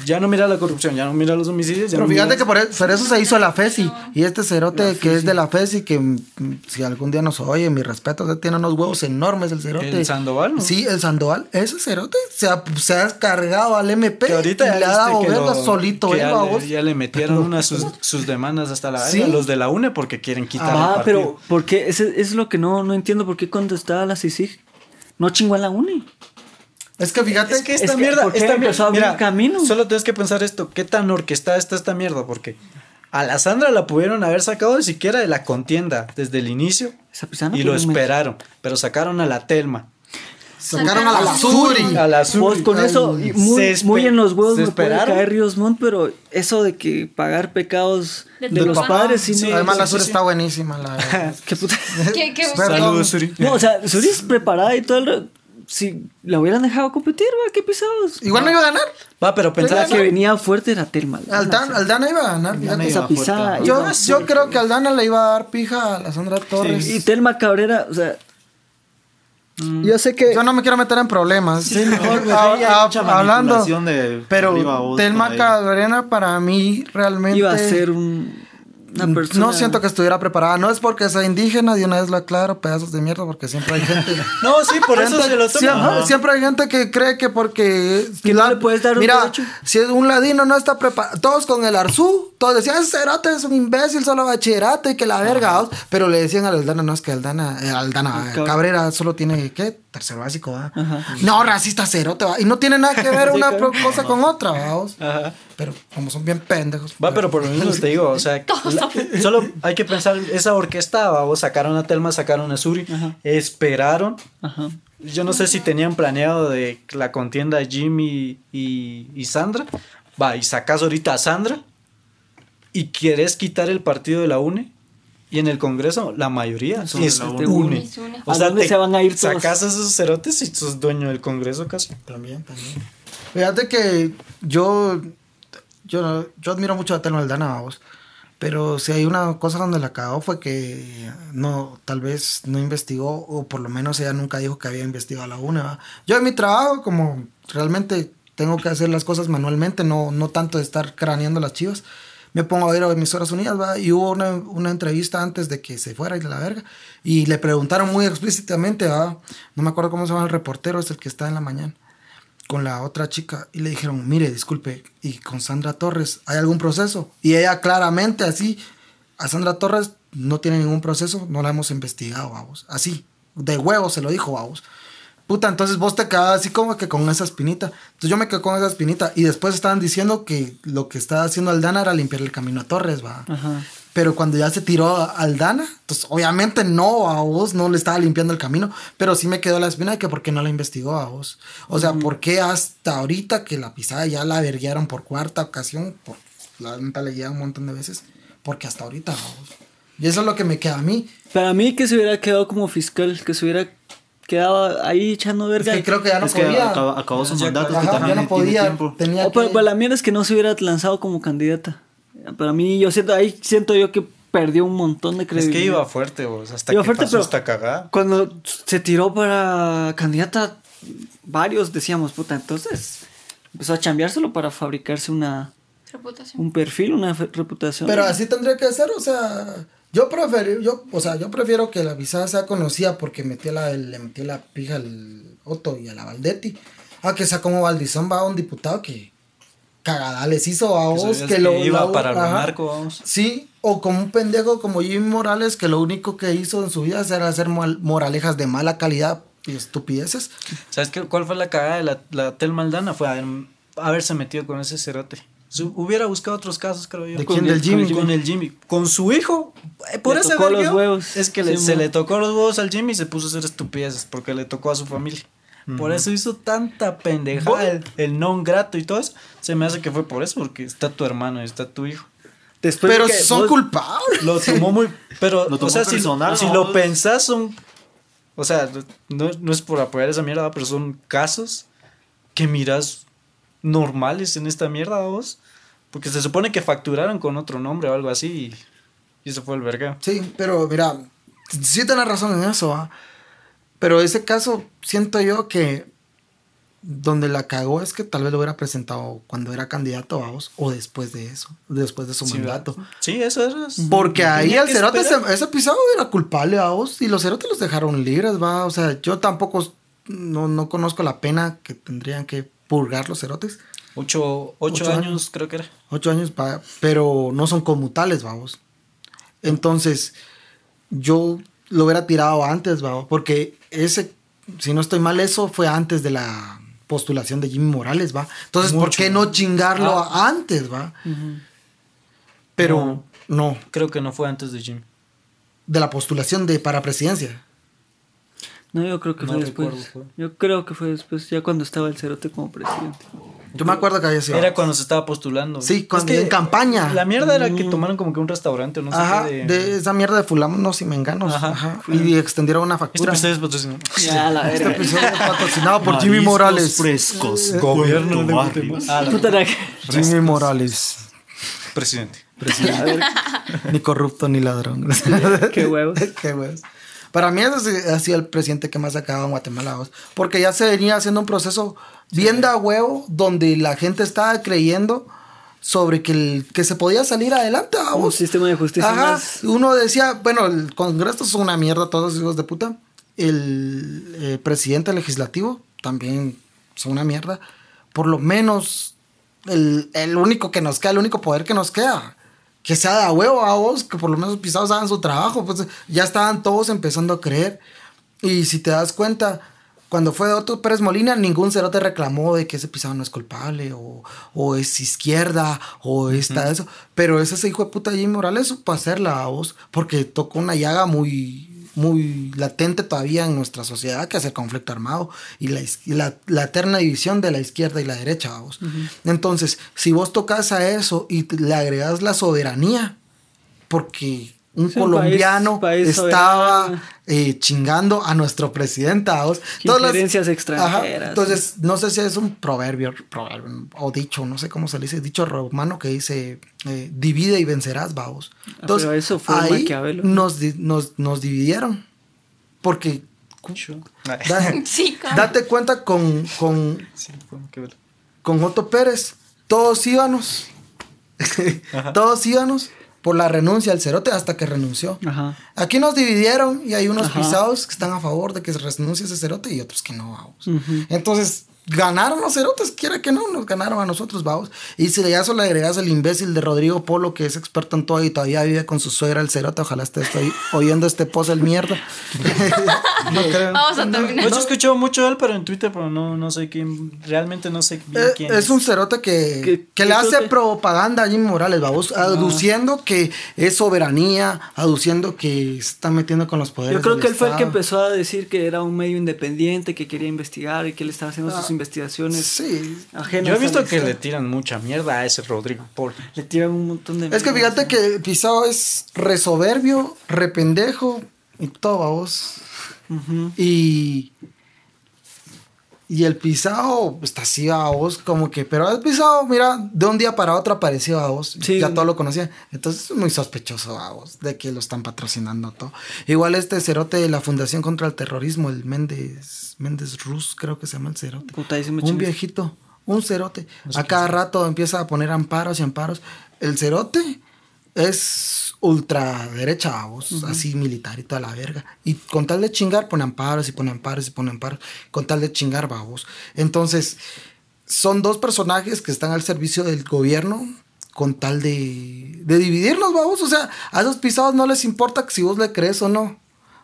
Ya no mira la corrupción, ya no mira los homicidios. Ya Pero no fíjate mira- que por, e- por eso se hizo la FESI. Y este cerote que es de la FESI, que mm, si algún día nos oye, mi respeto, tiene unos huevos enormes el cerote. El Sandoval, ¿no? Sí, el Sandoval. Ese cerote se ha, se ha cargado al MP. Que ahorita y ya le ha dado verga solito que él, ya, babos. le, ya le metieron unas sus, sus demandas hasta la Sí. los de la UNE porque quieren quitar el Ah, partido. pero ¿por qué? Ese- es lo que no, no entiendo. ¿Por qué cuando estaba la CICIG no chingó a la UNI? Es que fíjate Es que esta Es que, mierda, ¿por qué esta empezó a mierda, abrir camino? Solo tienes que pensar esto, qué tan orquestada está esta mierda, porque a la Sandra la pudieron haber sacado ni siquiera de la contienda desde el inicio Esa pisana, y lo pero me- esperaron, pero sacaron a la Telma. sacaron a la A la Suri. A la Vos Suri. con eso, y muy, muy en los huevos se me puede esperaron. caer Ríos Montt, pero eso de que pagar pecados De de, los papá. padres, sí, Sí. Además, la Suri sí. está buenísima. La. ¿Qué puta? ¿Qué, qué. Saludos, Suri. No, o sea, Suri es preparada y todo el... Si la hubieran dejado competir, va, qué pisados. Igual no iba a ganar. Va, pero pensaba que venía fuerte era Telma. Aldana, Aldana iba a ganar. fíjate. Esa pisada. Yo, iba- yo creo que Aldana le iba a dar pija a la Sandra Torres. Y Telma Cabrera, o sea... Yo sé que... Yo no me quiero meter en problemas. Sí, mejor, ah, mucha hablando. de Pero a Telma. Cabrera para mí realmente iba a ser un, persona... no siento que estuviera preparada. No es porque sea indígena, de una vez lo aclaro, pedazos de mierda, porque siempre hay gente. No, sí, por eso se lo siempre, siempre hay gente que cree que porque. Que no le puedes dar un Mira, derecho. si es un ladino no está preparado. Todos con el arzú, todos decían, ese cerote es un imbécil, solo bachillerato y que la verga. vos". Pero le decían a Aldana, no es que Aldana, eh, Aldana, Cab- Cabrera solo tiene, ¿qué? Tercero básico, va. Ajá. No, racista cerote, va. Y no tiene nada que ver una cosa con otra, vamos. Ajá. Pero como son bien pendejos. Va, pero por lo mismo te digo, o sea, la- solo hay que pensar, esa orquesta, vamos, sacaron a Telma, sacaron a Suri, Ajá. esperaron. Ajá. Yo no sé si tenían planeado de la contienda Jimmy y, y Sandra. Va, y sacas ahorita a Sandra y quieres quitar el partido de la UNE. Y en el Congreso, la mayoría Son de es la UNE. UNE. Es UNE. ¿A dónde se van a ir todos? Sacas a esos cerotes y sos dueño del Congreso casi. También, también. Fíjate que yo, yo, yo admiro mucho a Telma Aldana, vamos. Pero si hay una cosa donde la cagó fue que no, tal vez no investigó, o por lo menos ella nunca dijo que había investigado la UNE. ¿va? Yo en mi trabajo, como realmente tengo que hacer las cosas manualmente, no, no tanto de estar craneando las chivas, me pongo a ir a emisoras unidas, ¿va? y hubo una, una entrevista antes de que se fuera y la verga, y le preguntaron muy explícitamente, ¿va? no me acuerdo cómo se llama el reportero, es el que está en la mañana con la otra chica y le dijeron, mire, disculpe, ¿y con Sandra Torres hay algún proceso? Y ella claramente así, a Sandra Torres no tiene ningún proceso, no la hemos investigado, vamos. Así, de huevo se lo dijo, vamos. Puta, entonces vos te quedabas así como que con esa espinita. Entonces yo me quedé con esa espinita y después estaban diciendo que lo que estaba haciendo Aldana era limpiar el camino a Torres, va. Ajá. Pero cuando ya se tiró a Aldana, pues obviamente no, a vos no le estaba limpiando el camino, pero sí me quedó la espina de que por qué no la investigó a vos. O sea, ¿por qué hasta ahorita que la pisada ya la verguearon por cuarta ocasión? Por, la neta le lleva un montón de veces, porque hasta ahorita a vos. Y eso es lo que me queda a mí. Para mí que se hubiera quedado como fiscal, que se hubiera quedado ahí echando Es verga. que creo que ya no Es que podía. acabó, acabó su Ya, mandato. que Ajá, también ya no podía. tiempo. Tenía que- pero la mierda es que no se hubiera lanzado como candidata. Para mí, yo siento, ahí siento yo que perdió un montón de Es credibilidad. que iba fuerte, vos. Hasta Iba que fuerte, pasó pero- esta cagada. Cuando se tiró para candidata, varios decíamos, puta, entonces empezó a cambiárselo para fabricarse una, Reputación. un perfil, una reputación. Pero así tendría que ser, o sea, yo prefiero, yo, o sea, yo prefiero que la visada sea conocida porque metió la, le metió la pija al Otto y a la Valdetti, a que sea como Valdizón va a un diputado que cagada les hizo a vos, que, que lo iba para ajá. narco, vamos. Sí, o como un pendejo como Jimmy Morales que lo único que hizo en su vida era hacer moralejas de mala calidad y estupideces. ¿Sabes qué? cuál fue la cagada de la, la Tel Maldana? Fue haber- haberse metido con ese cerote. Hubiera buscado otros casos, creo yo. ¿De Con quién? el- ¿Del Jimmy? Con el Jimmy. Con su hijo. Eh, Por Le ese tocó los huevos. Es que le- se le tocó los huevos al Jimmy y se puso a hacer estupideces porque le tocó a su familia. Por eso hizo tanta pendejada el, el non grato y todo eso. Se me hace que fue por eso, porque está tu hermano y está tu hijo. Después Pero que son culpables. Lo tomó muy. Pero, Lo tomó o sea, si, personal, si ¿no? lo pensás, son. O sea, no, no es por apoyar esa mierda, pero son casos que miras normales en esta mierda, vos. Porque se supone que facturaron con otro nombre o algo así y, eso fue el verga. Sí, pero mira, sí tienes razón en eso, ¿ah? Pero ese caso, siento yo que donde la cagó es que tal vez lo hubiera presentado cuando era candidato a vos o después de eso, después de su Sí, mandato. Sí, eso es. Porque ahí que cerote, ese, ese pisado era culpable a vos y los cerotes los dejaron libres, va. O sea, yo tampoco no, no conozco la pena que tendrían que purgar los cerotes. Ocho, ocho Ocho años, años. creo que era. Ocho años, pa- pero no son conmutales, vamos. Entonces, yo lo hubiera tirado antes, va, porque ese, si no estoy mal, eso fue antes de la postulación de Jimmy Morales, va. Entonces, ¿por qué no chingarlo Ah. antes, va? Pero no. Creo que no fue antes de Jimmy. de la postulación de para presidencia. No, yo creo que No fue después. fue. Yo creo que fue después, ya cuando estaba el cerote como presidente. Yo me acuerdo que había sido. Era cuando se estaba postulando. Sí, cuando- en campaña. La mierda era que tomaron como que un restaurante, o no sé Ajá, qué. de esa mierda de fulanos y menganos. Ajá. Ajá. Y extendieron una Este factura. episodio es patrocinado. Ya, la Este episodio es patrocinado por Jimmy Morales. frescos. Gobierno Puerto de Barrio. Ah, Jimmy Morales. presidente. ni corrupto ni ladrón. Qué huevos. Qué huevos. Para mí ese ha sido el presidente que más ha cagado en Guatemala. vos. Porque ya se venía haciendo un proceso bien de a huevo donde la gente estaba creyendo sobre que, el, que se podía salir adelante. Un sistema de justicia Ajá. más- Uno decía, bueno, el Congreso es una mierda, todos los hijos de puta. El eh, presidente legislativo también son una mierda. Por lo menos el, el único que nos queda, el único poder que nos queda. Que sea de a huevo a vos, que por lo menos pisados hagan su trabajo. Pues ya estaban todos empezando a creer. Y si te das cuenta, cuando fue de Otto Pérez Molina, ningún cerote reclamó de que ese pisado no es culpable, o, o es izquierda, o está eso. Pero ese hijo de puta Jimmy Morales supo hacerla a vos, porque tocó una llaga muy, muy latente todavía en nuestra sociedad, que es el conflicto armado y la, y la, la eterna división de la izquierda y la derecha, vos. Entonces, si vos tocas a eso y le agregas la soberanía, porque un Sí, colombiano país- país estaba eh, chingando a nuestro presidente. a vos. Todas las- Injerencias Ajá, extranjeras. Entonces, no sé si es un proverbio, proverbio, o dicho, no sé cómo se le dice, dicho romano que dice, eh, divide y vencerás, vamos. Entonces, Ah, pero eso fue ahí Maquiavelo. nos, nos, nos dividieron. Porque, da- Sí, claro. date cuenta con, con, Sí, con Otto Pérez, todos íbamos, todos íbamos por la renuncia al cerote hasta que renunció. Ajá. Aquí nos dividieron y hay unos Ajá. pisados que están a favor de que se renuncie ese cerote y otros que no, vamos. Entonces, ganaron los cerotes, quiera que no, nos ganaron a nosotros, vamos. Y si de eso le agregas el imbécil de Rodrigo Polo, que es experto en todo y todavía vive con su suegra el cerote, ojalá esté estoy oyendo este post el mierda. No creo. Vamos a terminar. Pues yo he escuchado mucho de él, pero en Twitter, pero no, no sé quién. Realmente no sé bien Eh, quién es un cerote que, ¿Qué- que le hace propaganda a Jimmy Morales, vamos, aduciendo que es soberanía, aduciendo que se está metiendo con los poderes. Yo creo del que él fue el que empezó a decir que era un medio independiente, que quería investigar y que él estaba haciendo sus investigaciones Sí. ajenas. Yo he visto que le tiran mucha mierda a ese Rodrigo Paul. le tiran un montón de. Es que mierda. fíjate que Pisao es resoberbio, rependejo y todo, vamos. Ujú. Y. Y el pisado está así a vos, como que, pero el pisado, mira, de un día para otro apareció a vos, Sí. ya todo lo conocía. Entonces es muy sospechoso a vos de que lo están patrocinando todo. Igual este cerote de la Fundación contra el Terrorismo, el Méndez, Méndez Rus, creo que se llama el cerote. Un viejito, un cerote. A cada rato empieza a poner amparos y amparos. El cerote es ultraderecha, vamos, así militar y toda la verga. Y con tal de chingar, pone amparos y pone amparos y pone amparos. Con tal de chingar, vamos. Entonces, son dos personajes que están al servicio del gobierno con tal de, de dividirnos, vamos. O sea, a esos pisados no les importa si vos le crees o no.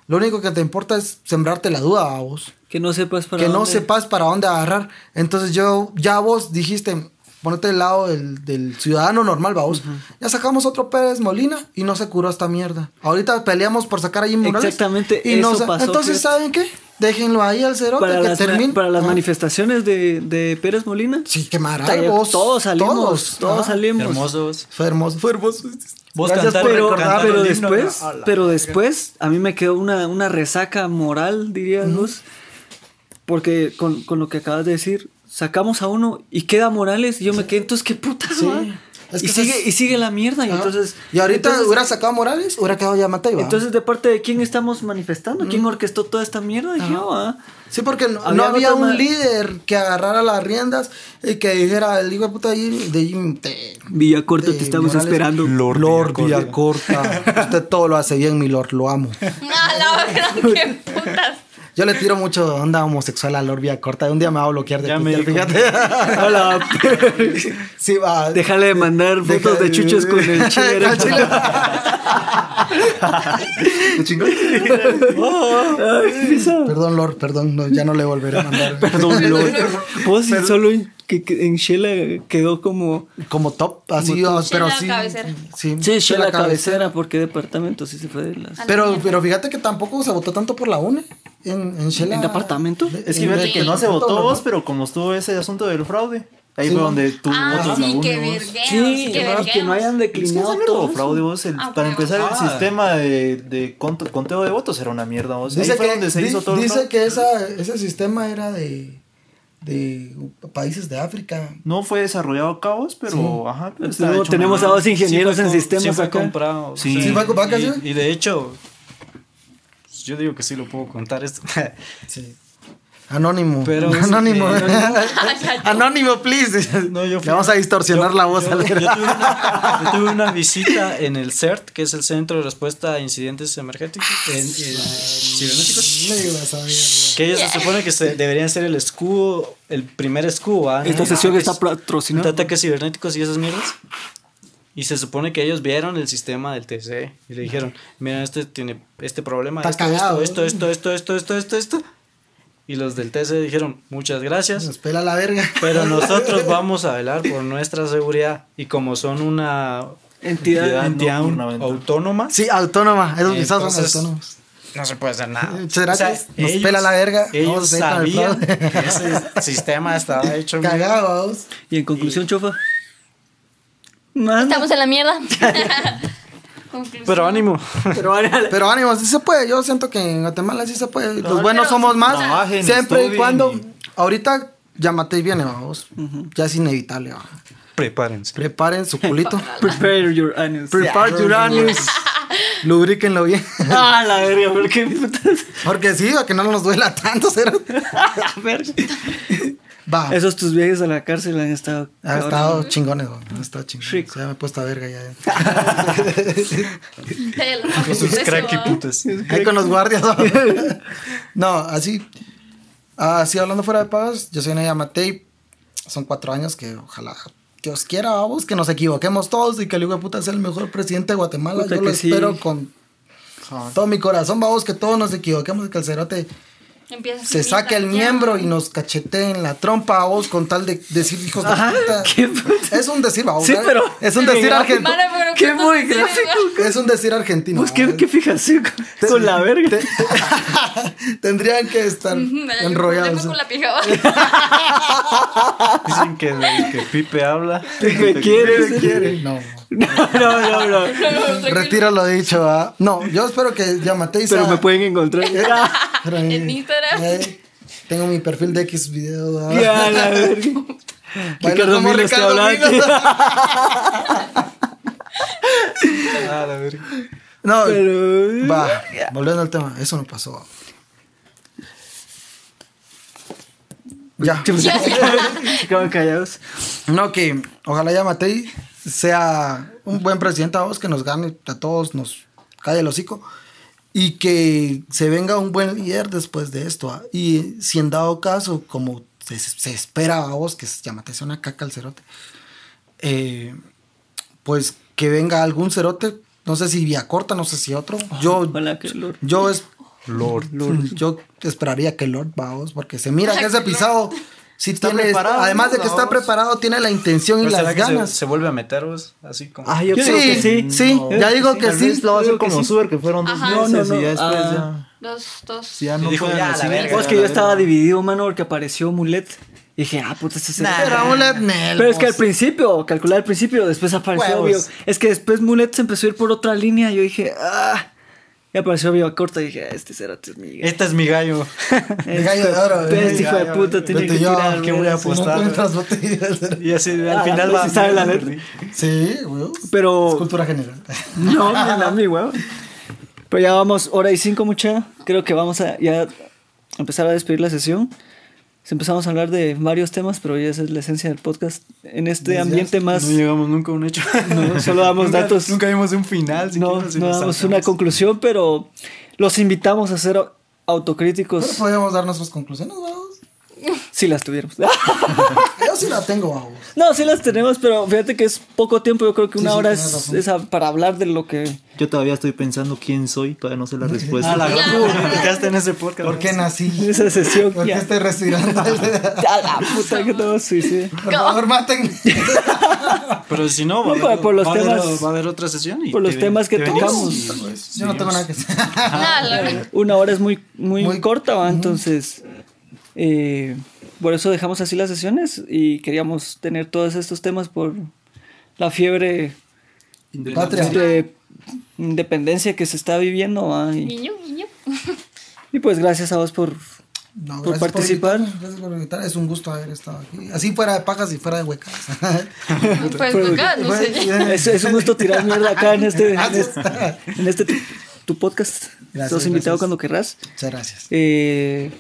Lo único que te importa es sembrarte la duda, vamos Que no sepas para que no dónde- sepas para dónde agarrar. Entonces yo, ya vos dijiste, ponete del lado del, del ciudadano normal, vamos. Ya sacamos otro Pérez Molina y no se curó esta mierda. Ahorita peleamos por sacar a Jim Morales. Exactamente, y no eso se- pasó, Entonces. ¿saben qué? Déjenlo ahí al cerote Para que las, termine. para las Ah. manifestaciones de, de Pérez Molina. Sí, ya árboles, Todos salimos, todos, todos, salimos. Hermosos. Fue hermoso, fue hermoso. Vos Gracias cantar- por pero, recordar. pero himno, después, ¿no? A la pero después a mí me quedó una, una resaca moral, dirías vos, porque con, con lo que acabas de decir, sacamos a uno y queda Morales y yo me quedé, entonces qué puta, Sí. Es y, que sigue, esas- y sigue la mierda, y entonces... y ahorita entonces, hubiera sacado a Morales, hubiera quedado ya Mateo. entonces, ¿de parte de quién estamos manifestando? ¿Quién orquestó toda esta mierda? Dije, yo, ah. Sí, porque no Había no un líder que agarrara las riendas y que dijera el hijo de puta de Jim, de- Villacorta, de te estamos Morales. esperando. Lord, Villacorta. Usted todo lo hace bien, mi Lord, lo amo. Ah, la verdad, qué putas. Yo le tiro mucho onda homosexual a Lord Villacorta. Un día me va a bloquear de Ya Twitter, fíjate. Hola. sí, va. Déjale de mandar Deja- fotos de chuchos con el chile. Perdón, Lord, perdón. no, ya no le volveré a mandar. Perdón, Lord. Vos solo que, que en Shela quedó como. Como top, así, Como top. pero Shela sí. cabecera. Sí, Sí, Shela Shela cabecera, porque departamento sí se fue de las. Pero, pero fíjate que tampoco se votó tanto por la UNE en, en Shela. ¿En departamento? De- Es que fíjate que no se votó vos, pero como estuvo ese asunto del fraude, ahí Sí, fue donde tuvo Ah, votos la sí, vergueos, Sí, que no- que no hayan Es que declinado todo. hubo fraude, vos. El- Ah, para empezar, Ah. el sistema de, de cont- conteo de votos era una mierda, vos. Ahí Dice, fue que, donde se hizo todo dice que esa, ese sistema era de, de países de África. No fue desarrollado a cabos, pero ajá. pero está Tenemos, hecho tenemos a dos ingenieros Sí en sistemas sí acá. comprado. Sí. ¿Sí fue y, y de hecho, yo digo que sí lo puedo contar esto. Sí. Anónimo. Pero es- anónimo. eh, anónimo, please. No, yo fui- Le vamos a distorsionar yo- la voz yo- al yo tuve, una, yo tuve una visita en el CERT, que es el Centro de Respuesta a Incidentes Emergéticos, en, en- cibernéticos. No a. Que ellos se supone que se, deberían ser el escudo, el primer escudo. ¿va? Esta sesión ataques- está patrocinada. en ataques cibernéticos y esas mierdas. Y se supone que ellos vieron el sistema del TC y le dijeron, mira, este tiene este problema, Está esto, cagado, esto, ¿eh? esto, esto, esto, esto, esto, esto. Y los del TC dijeron, muchas gracias. Nos pela la verga. Pero nosotros vamos a velar por nuestra seguridad y como son una Entidad autónoma, Sí, autónoma. Esos son autónomos. no se puede hacer nada. Muchas gracias. Nos pela la verga. Ellos sabían que ese sistema estaba hecho. Cagados. Y en conclusión, chofa. Mano. Estamos en la mierda. Conclusión. Pero ánimo. Pero ánimo, sí se puede. Yo siento que en Guatemala sí se puede. Los buenos pero- somos más. Trabajen, siempre y cuando. y- Ahorita ya maté y viene, vamos. Ya es inevitable. va. Prepárense. Preparen su culito. Prepare your anus. Prepare your anus. Lubriquenlo bien. Ah, la verga, ¿por qué putas? Porque sí, para que no nos duela tanto. ¿será? A ver. Va. Esos tus viajes a la cárcel han estado. Ha cabrón. estado chingones, güey. Ha estado chingones. Rico. Ya me he puesto a verga ya. Con sus cracky putas. Ahí con los guardias. ¿no? No, así. Ah, sí, hablando fuera de pagos, yo soy Naya Matei. Son cuatro años que ojalá Dios quiera, vamos, que nos equivoquemos todos y que el hijo de puta sea el mejor presidente de Guatemala. Puta yo que lo sí. espero con todo mi corazón, vamos, que todos nos equivoquemos y que el cerote Empieza a se saque el miembro y nos cachete en la trompa, vos, con tal de decir hijos de Ajá, puta. Es un decir, vamos. Sí, pero- Es un decir argentino. Qué ¿cuántos muy gráfico. Es un decir argentino. Pues qué, qué fijación con, con la verga. Tendrían que estar enrollados. con la pijama. Dicen que, que Pipe habla. ¿Me quieres? ¿Quiere? No. No, no, no, no. Retiro lo dicho, ¿ah? No, yo espero que Yamatei sea... Pero me pueden encontrar. Pero, eh, En Instagram. eh, tengo mi perfil de X video. ¿ah? Ya, la verga. Ricardo como Milo está Ricardo. Ah, la verga. No, Pero. va, volviendo al tema, eso no pasó. Ya. Se quedaban callados. No, que ojalá Yamatei sea un buen presidente a vos, que nos gane a todos, nos calle el hocico. Y que se venga un buen líder después de esto. ¿ah? Y si en dado caso, como se, se espera a vos, que Yamatei sea una caca al cerote, eh, pues que venga algún cerote, no sé si vía corta, no sé si otro. Yo, que Lord. yo es Lord, Yo esperaría que Lord vamos, porque se mira que ese pisado sí tiene, preparado, además de que ¿no? está preparado, tiene la intención y ¿Pero las será se, ganas. se vuelve a meter vos? Así como. Ah, yo Sí, creo que sí. sí, ya digo que sí. lo va a hacer como sí. Super, que fueron dos Ajá. No, no, meses no. y ya después Ah. ya, Dos, dos. si ya no dijo, ya, la verga. Que yo estaba dividido, mano, porque apareció Mulet. Y dije, ah, puta, este será. Pero Mulet Pero es que al principio, calculé al principio, después apareció obvio. Es que después Mulet se empezó a ir por otra línea. Yo dije, ah. Y apareció Viva Corta y dije, ah, este será tu amiga. Este es mi gallo. El gallo de oro, Este eh. hijo de puta tiene que yo, tirar. ¿qué voy a apostar? Y así al Ah, final va. sí sabe la letra. Sí, güey. Pero. Cultura general. No, a mí, weón. Pero ya vamos, hora y cinco, mucha. Creo que vamos a ya empezar a despedir la sesión. Empezamos a hablar de varios temas, pero ya esa es la esencia del podcast. En este Desde ambiente más. No llegamos nunca a un hecho. No, solo damos Nunca- datos. Nunca vimos un final. no, si no nos damos saltamos. una conclusión, pero los invitamos a ser au- autocríticos Pero podemos dar nuestras conclusiones, vamos. Si las tuviéramos. Yo sí la tengo, vamos. no, sí las tenemos, pero fíjate que es poco tiempo. Yo creo que Sí, una sí, hora es, razón. es a- para hablar de lo que. Yo todavía estoy pensando quién soy, todavía no sé la respuesta. Ah, la gran te quedaste en ese podcast. ¿Por qué nací? Esa sesión. ¿Por qué ya. estoy respirando? A la puta que todo suicidio. Por favor, mátenme. Pero si no, va, a No, haber, por los va a haber- temas- va a haber otra sesión. Y por los te- temas que te tocamos. y- Pues, Yo no tengo nada que hacer. Una hora es muy, muy, Muy- corta, ¿va? entonces. Eh, por eso dejamos así las sesiones y queríamos tener todos estos temas por la fiebre Patria. de independencia que se está viviendo. ¿va? Y, Niño, niño. y pues gracias a vos por. No, Por gracias participar. gracias por invitar. Es un gusto haber estado aquí. Así fuera de pajas y fuera de huecas. Pues acá, no sé. Es, es un gusto tirar mierda acá en este, en este, en este tu, tu podcast. Gracias, Estás invitado gracias. cuando querrás. Muchas gracias. Eh,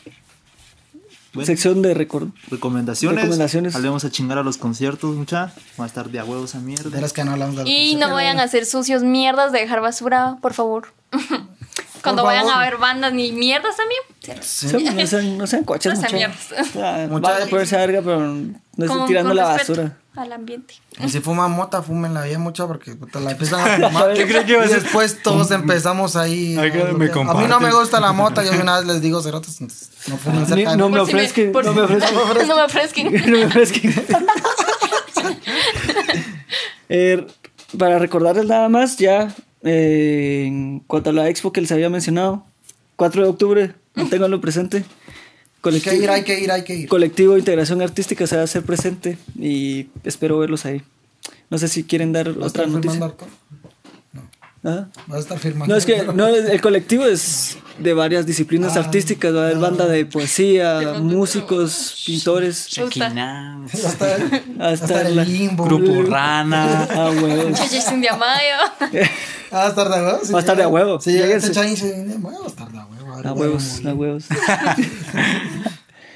Bueno. sección de record. Recomendaciones. Recomendaciones. Hablemos a chingar a los conciertos, mucha. Va a estar de a huevos a mierda. Verás que no hablamos de Y no vayan a hacer sucios mierdas de dejar basura, por favor. Cuando Por vayan favor. a ver bandas ni mierdas también. Sean- No sean, no sean coches, No sean mucha. mierdas. O sea, Mucha- van a ponerse verga, pero no estén tirando la basura. Al ambiente. Y si fuman mota, fúmenla bien mucho porque puta, la empiezan a fumar. Yo creí que iba a y ser- después todos empezamos ahí. A, me a mí no me gusta la mota. Yo una vez les digo, cerotes, no fumen cerca no me por no me ofrezcan. No me ofrezcan. No me ofrezcan. Eh, para recordarles nada más, ya eh, en cuanto a la expo que les había mencionado, 4 de octubre, manténganlo presente. Hay que Colectivo, ir, hay que ir, hay que ir. colectivo de Integración Artística se va a hacer presente y espero verlos ahí. No sé si quieren dar ¿Vas a otra estar noticia. firmando Arturo? ¿Ah? Vas a estar firmando. No, es que no, el colectivo es de varias disciplinas artísticas, va a haber banda de poesía, músicos, pintores, Chequina, Va a estar, va a hasta estar la- el limbo. Grupo Rana. Ah, huevos. Cheche sin Mayo. Ah, va a estar de huevo. sí, Va a estar de a huevo. Sí, llega este chain, sí, de huevo, va a estar de a huevo. A huevos, a huevos.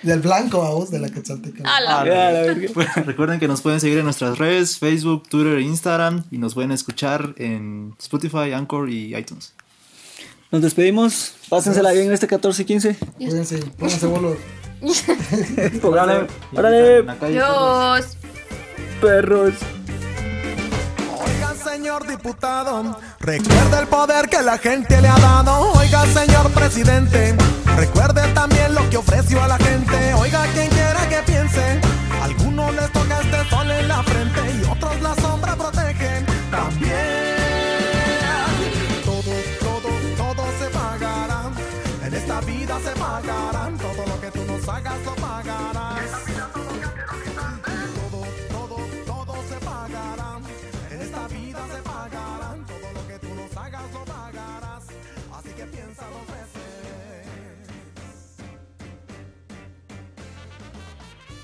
Del blanco, vamos, de la quetzalteca. A la- la verga. Recuerden que nos pueden seguir en nuestras redes, Facebook, Twitter e Instagram. Y nos pueden escuchar en Spotify, Anchor y iTunes. Nos despedimos. Pásensela bien este 14 y 15. Cuídense, pónganse bolos. Órale, órale, Dios. perros. Señor diputado, recuerde el poder que la gente le ha dado. Oiga, señor presidente, recuerde también lo que ofreció a la gente. Oiga, quien quiera que piense, algunos les toca este sol en la frente y otros la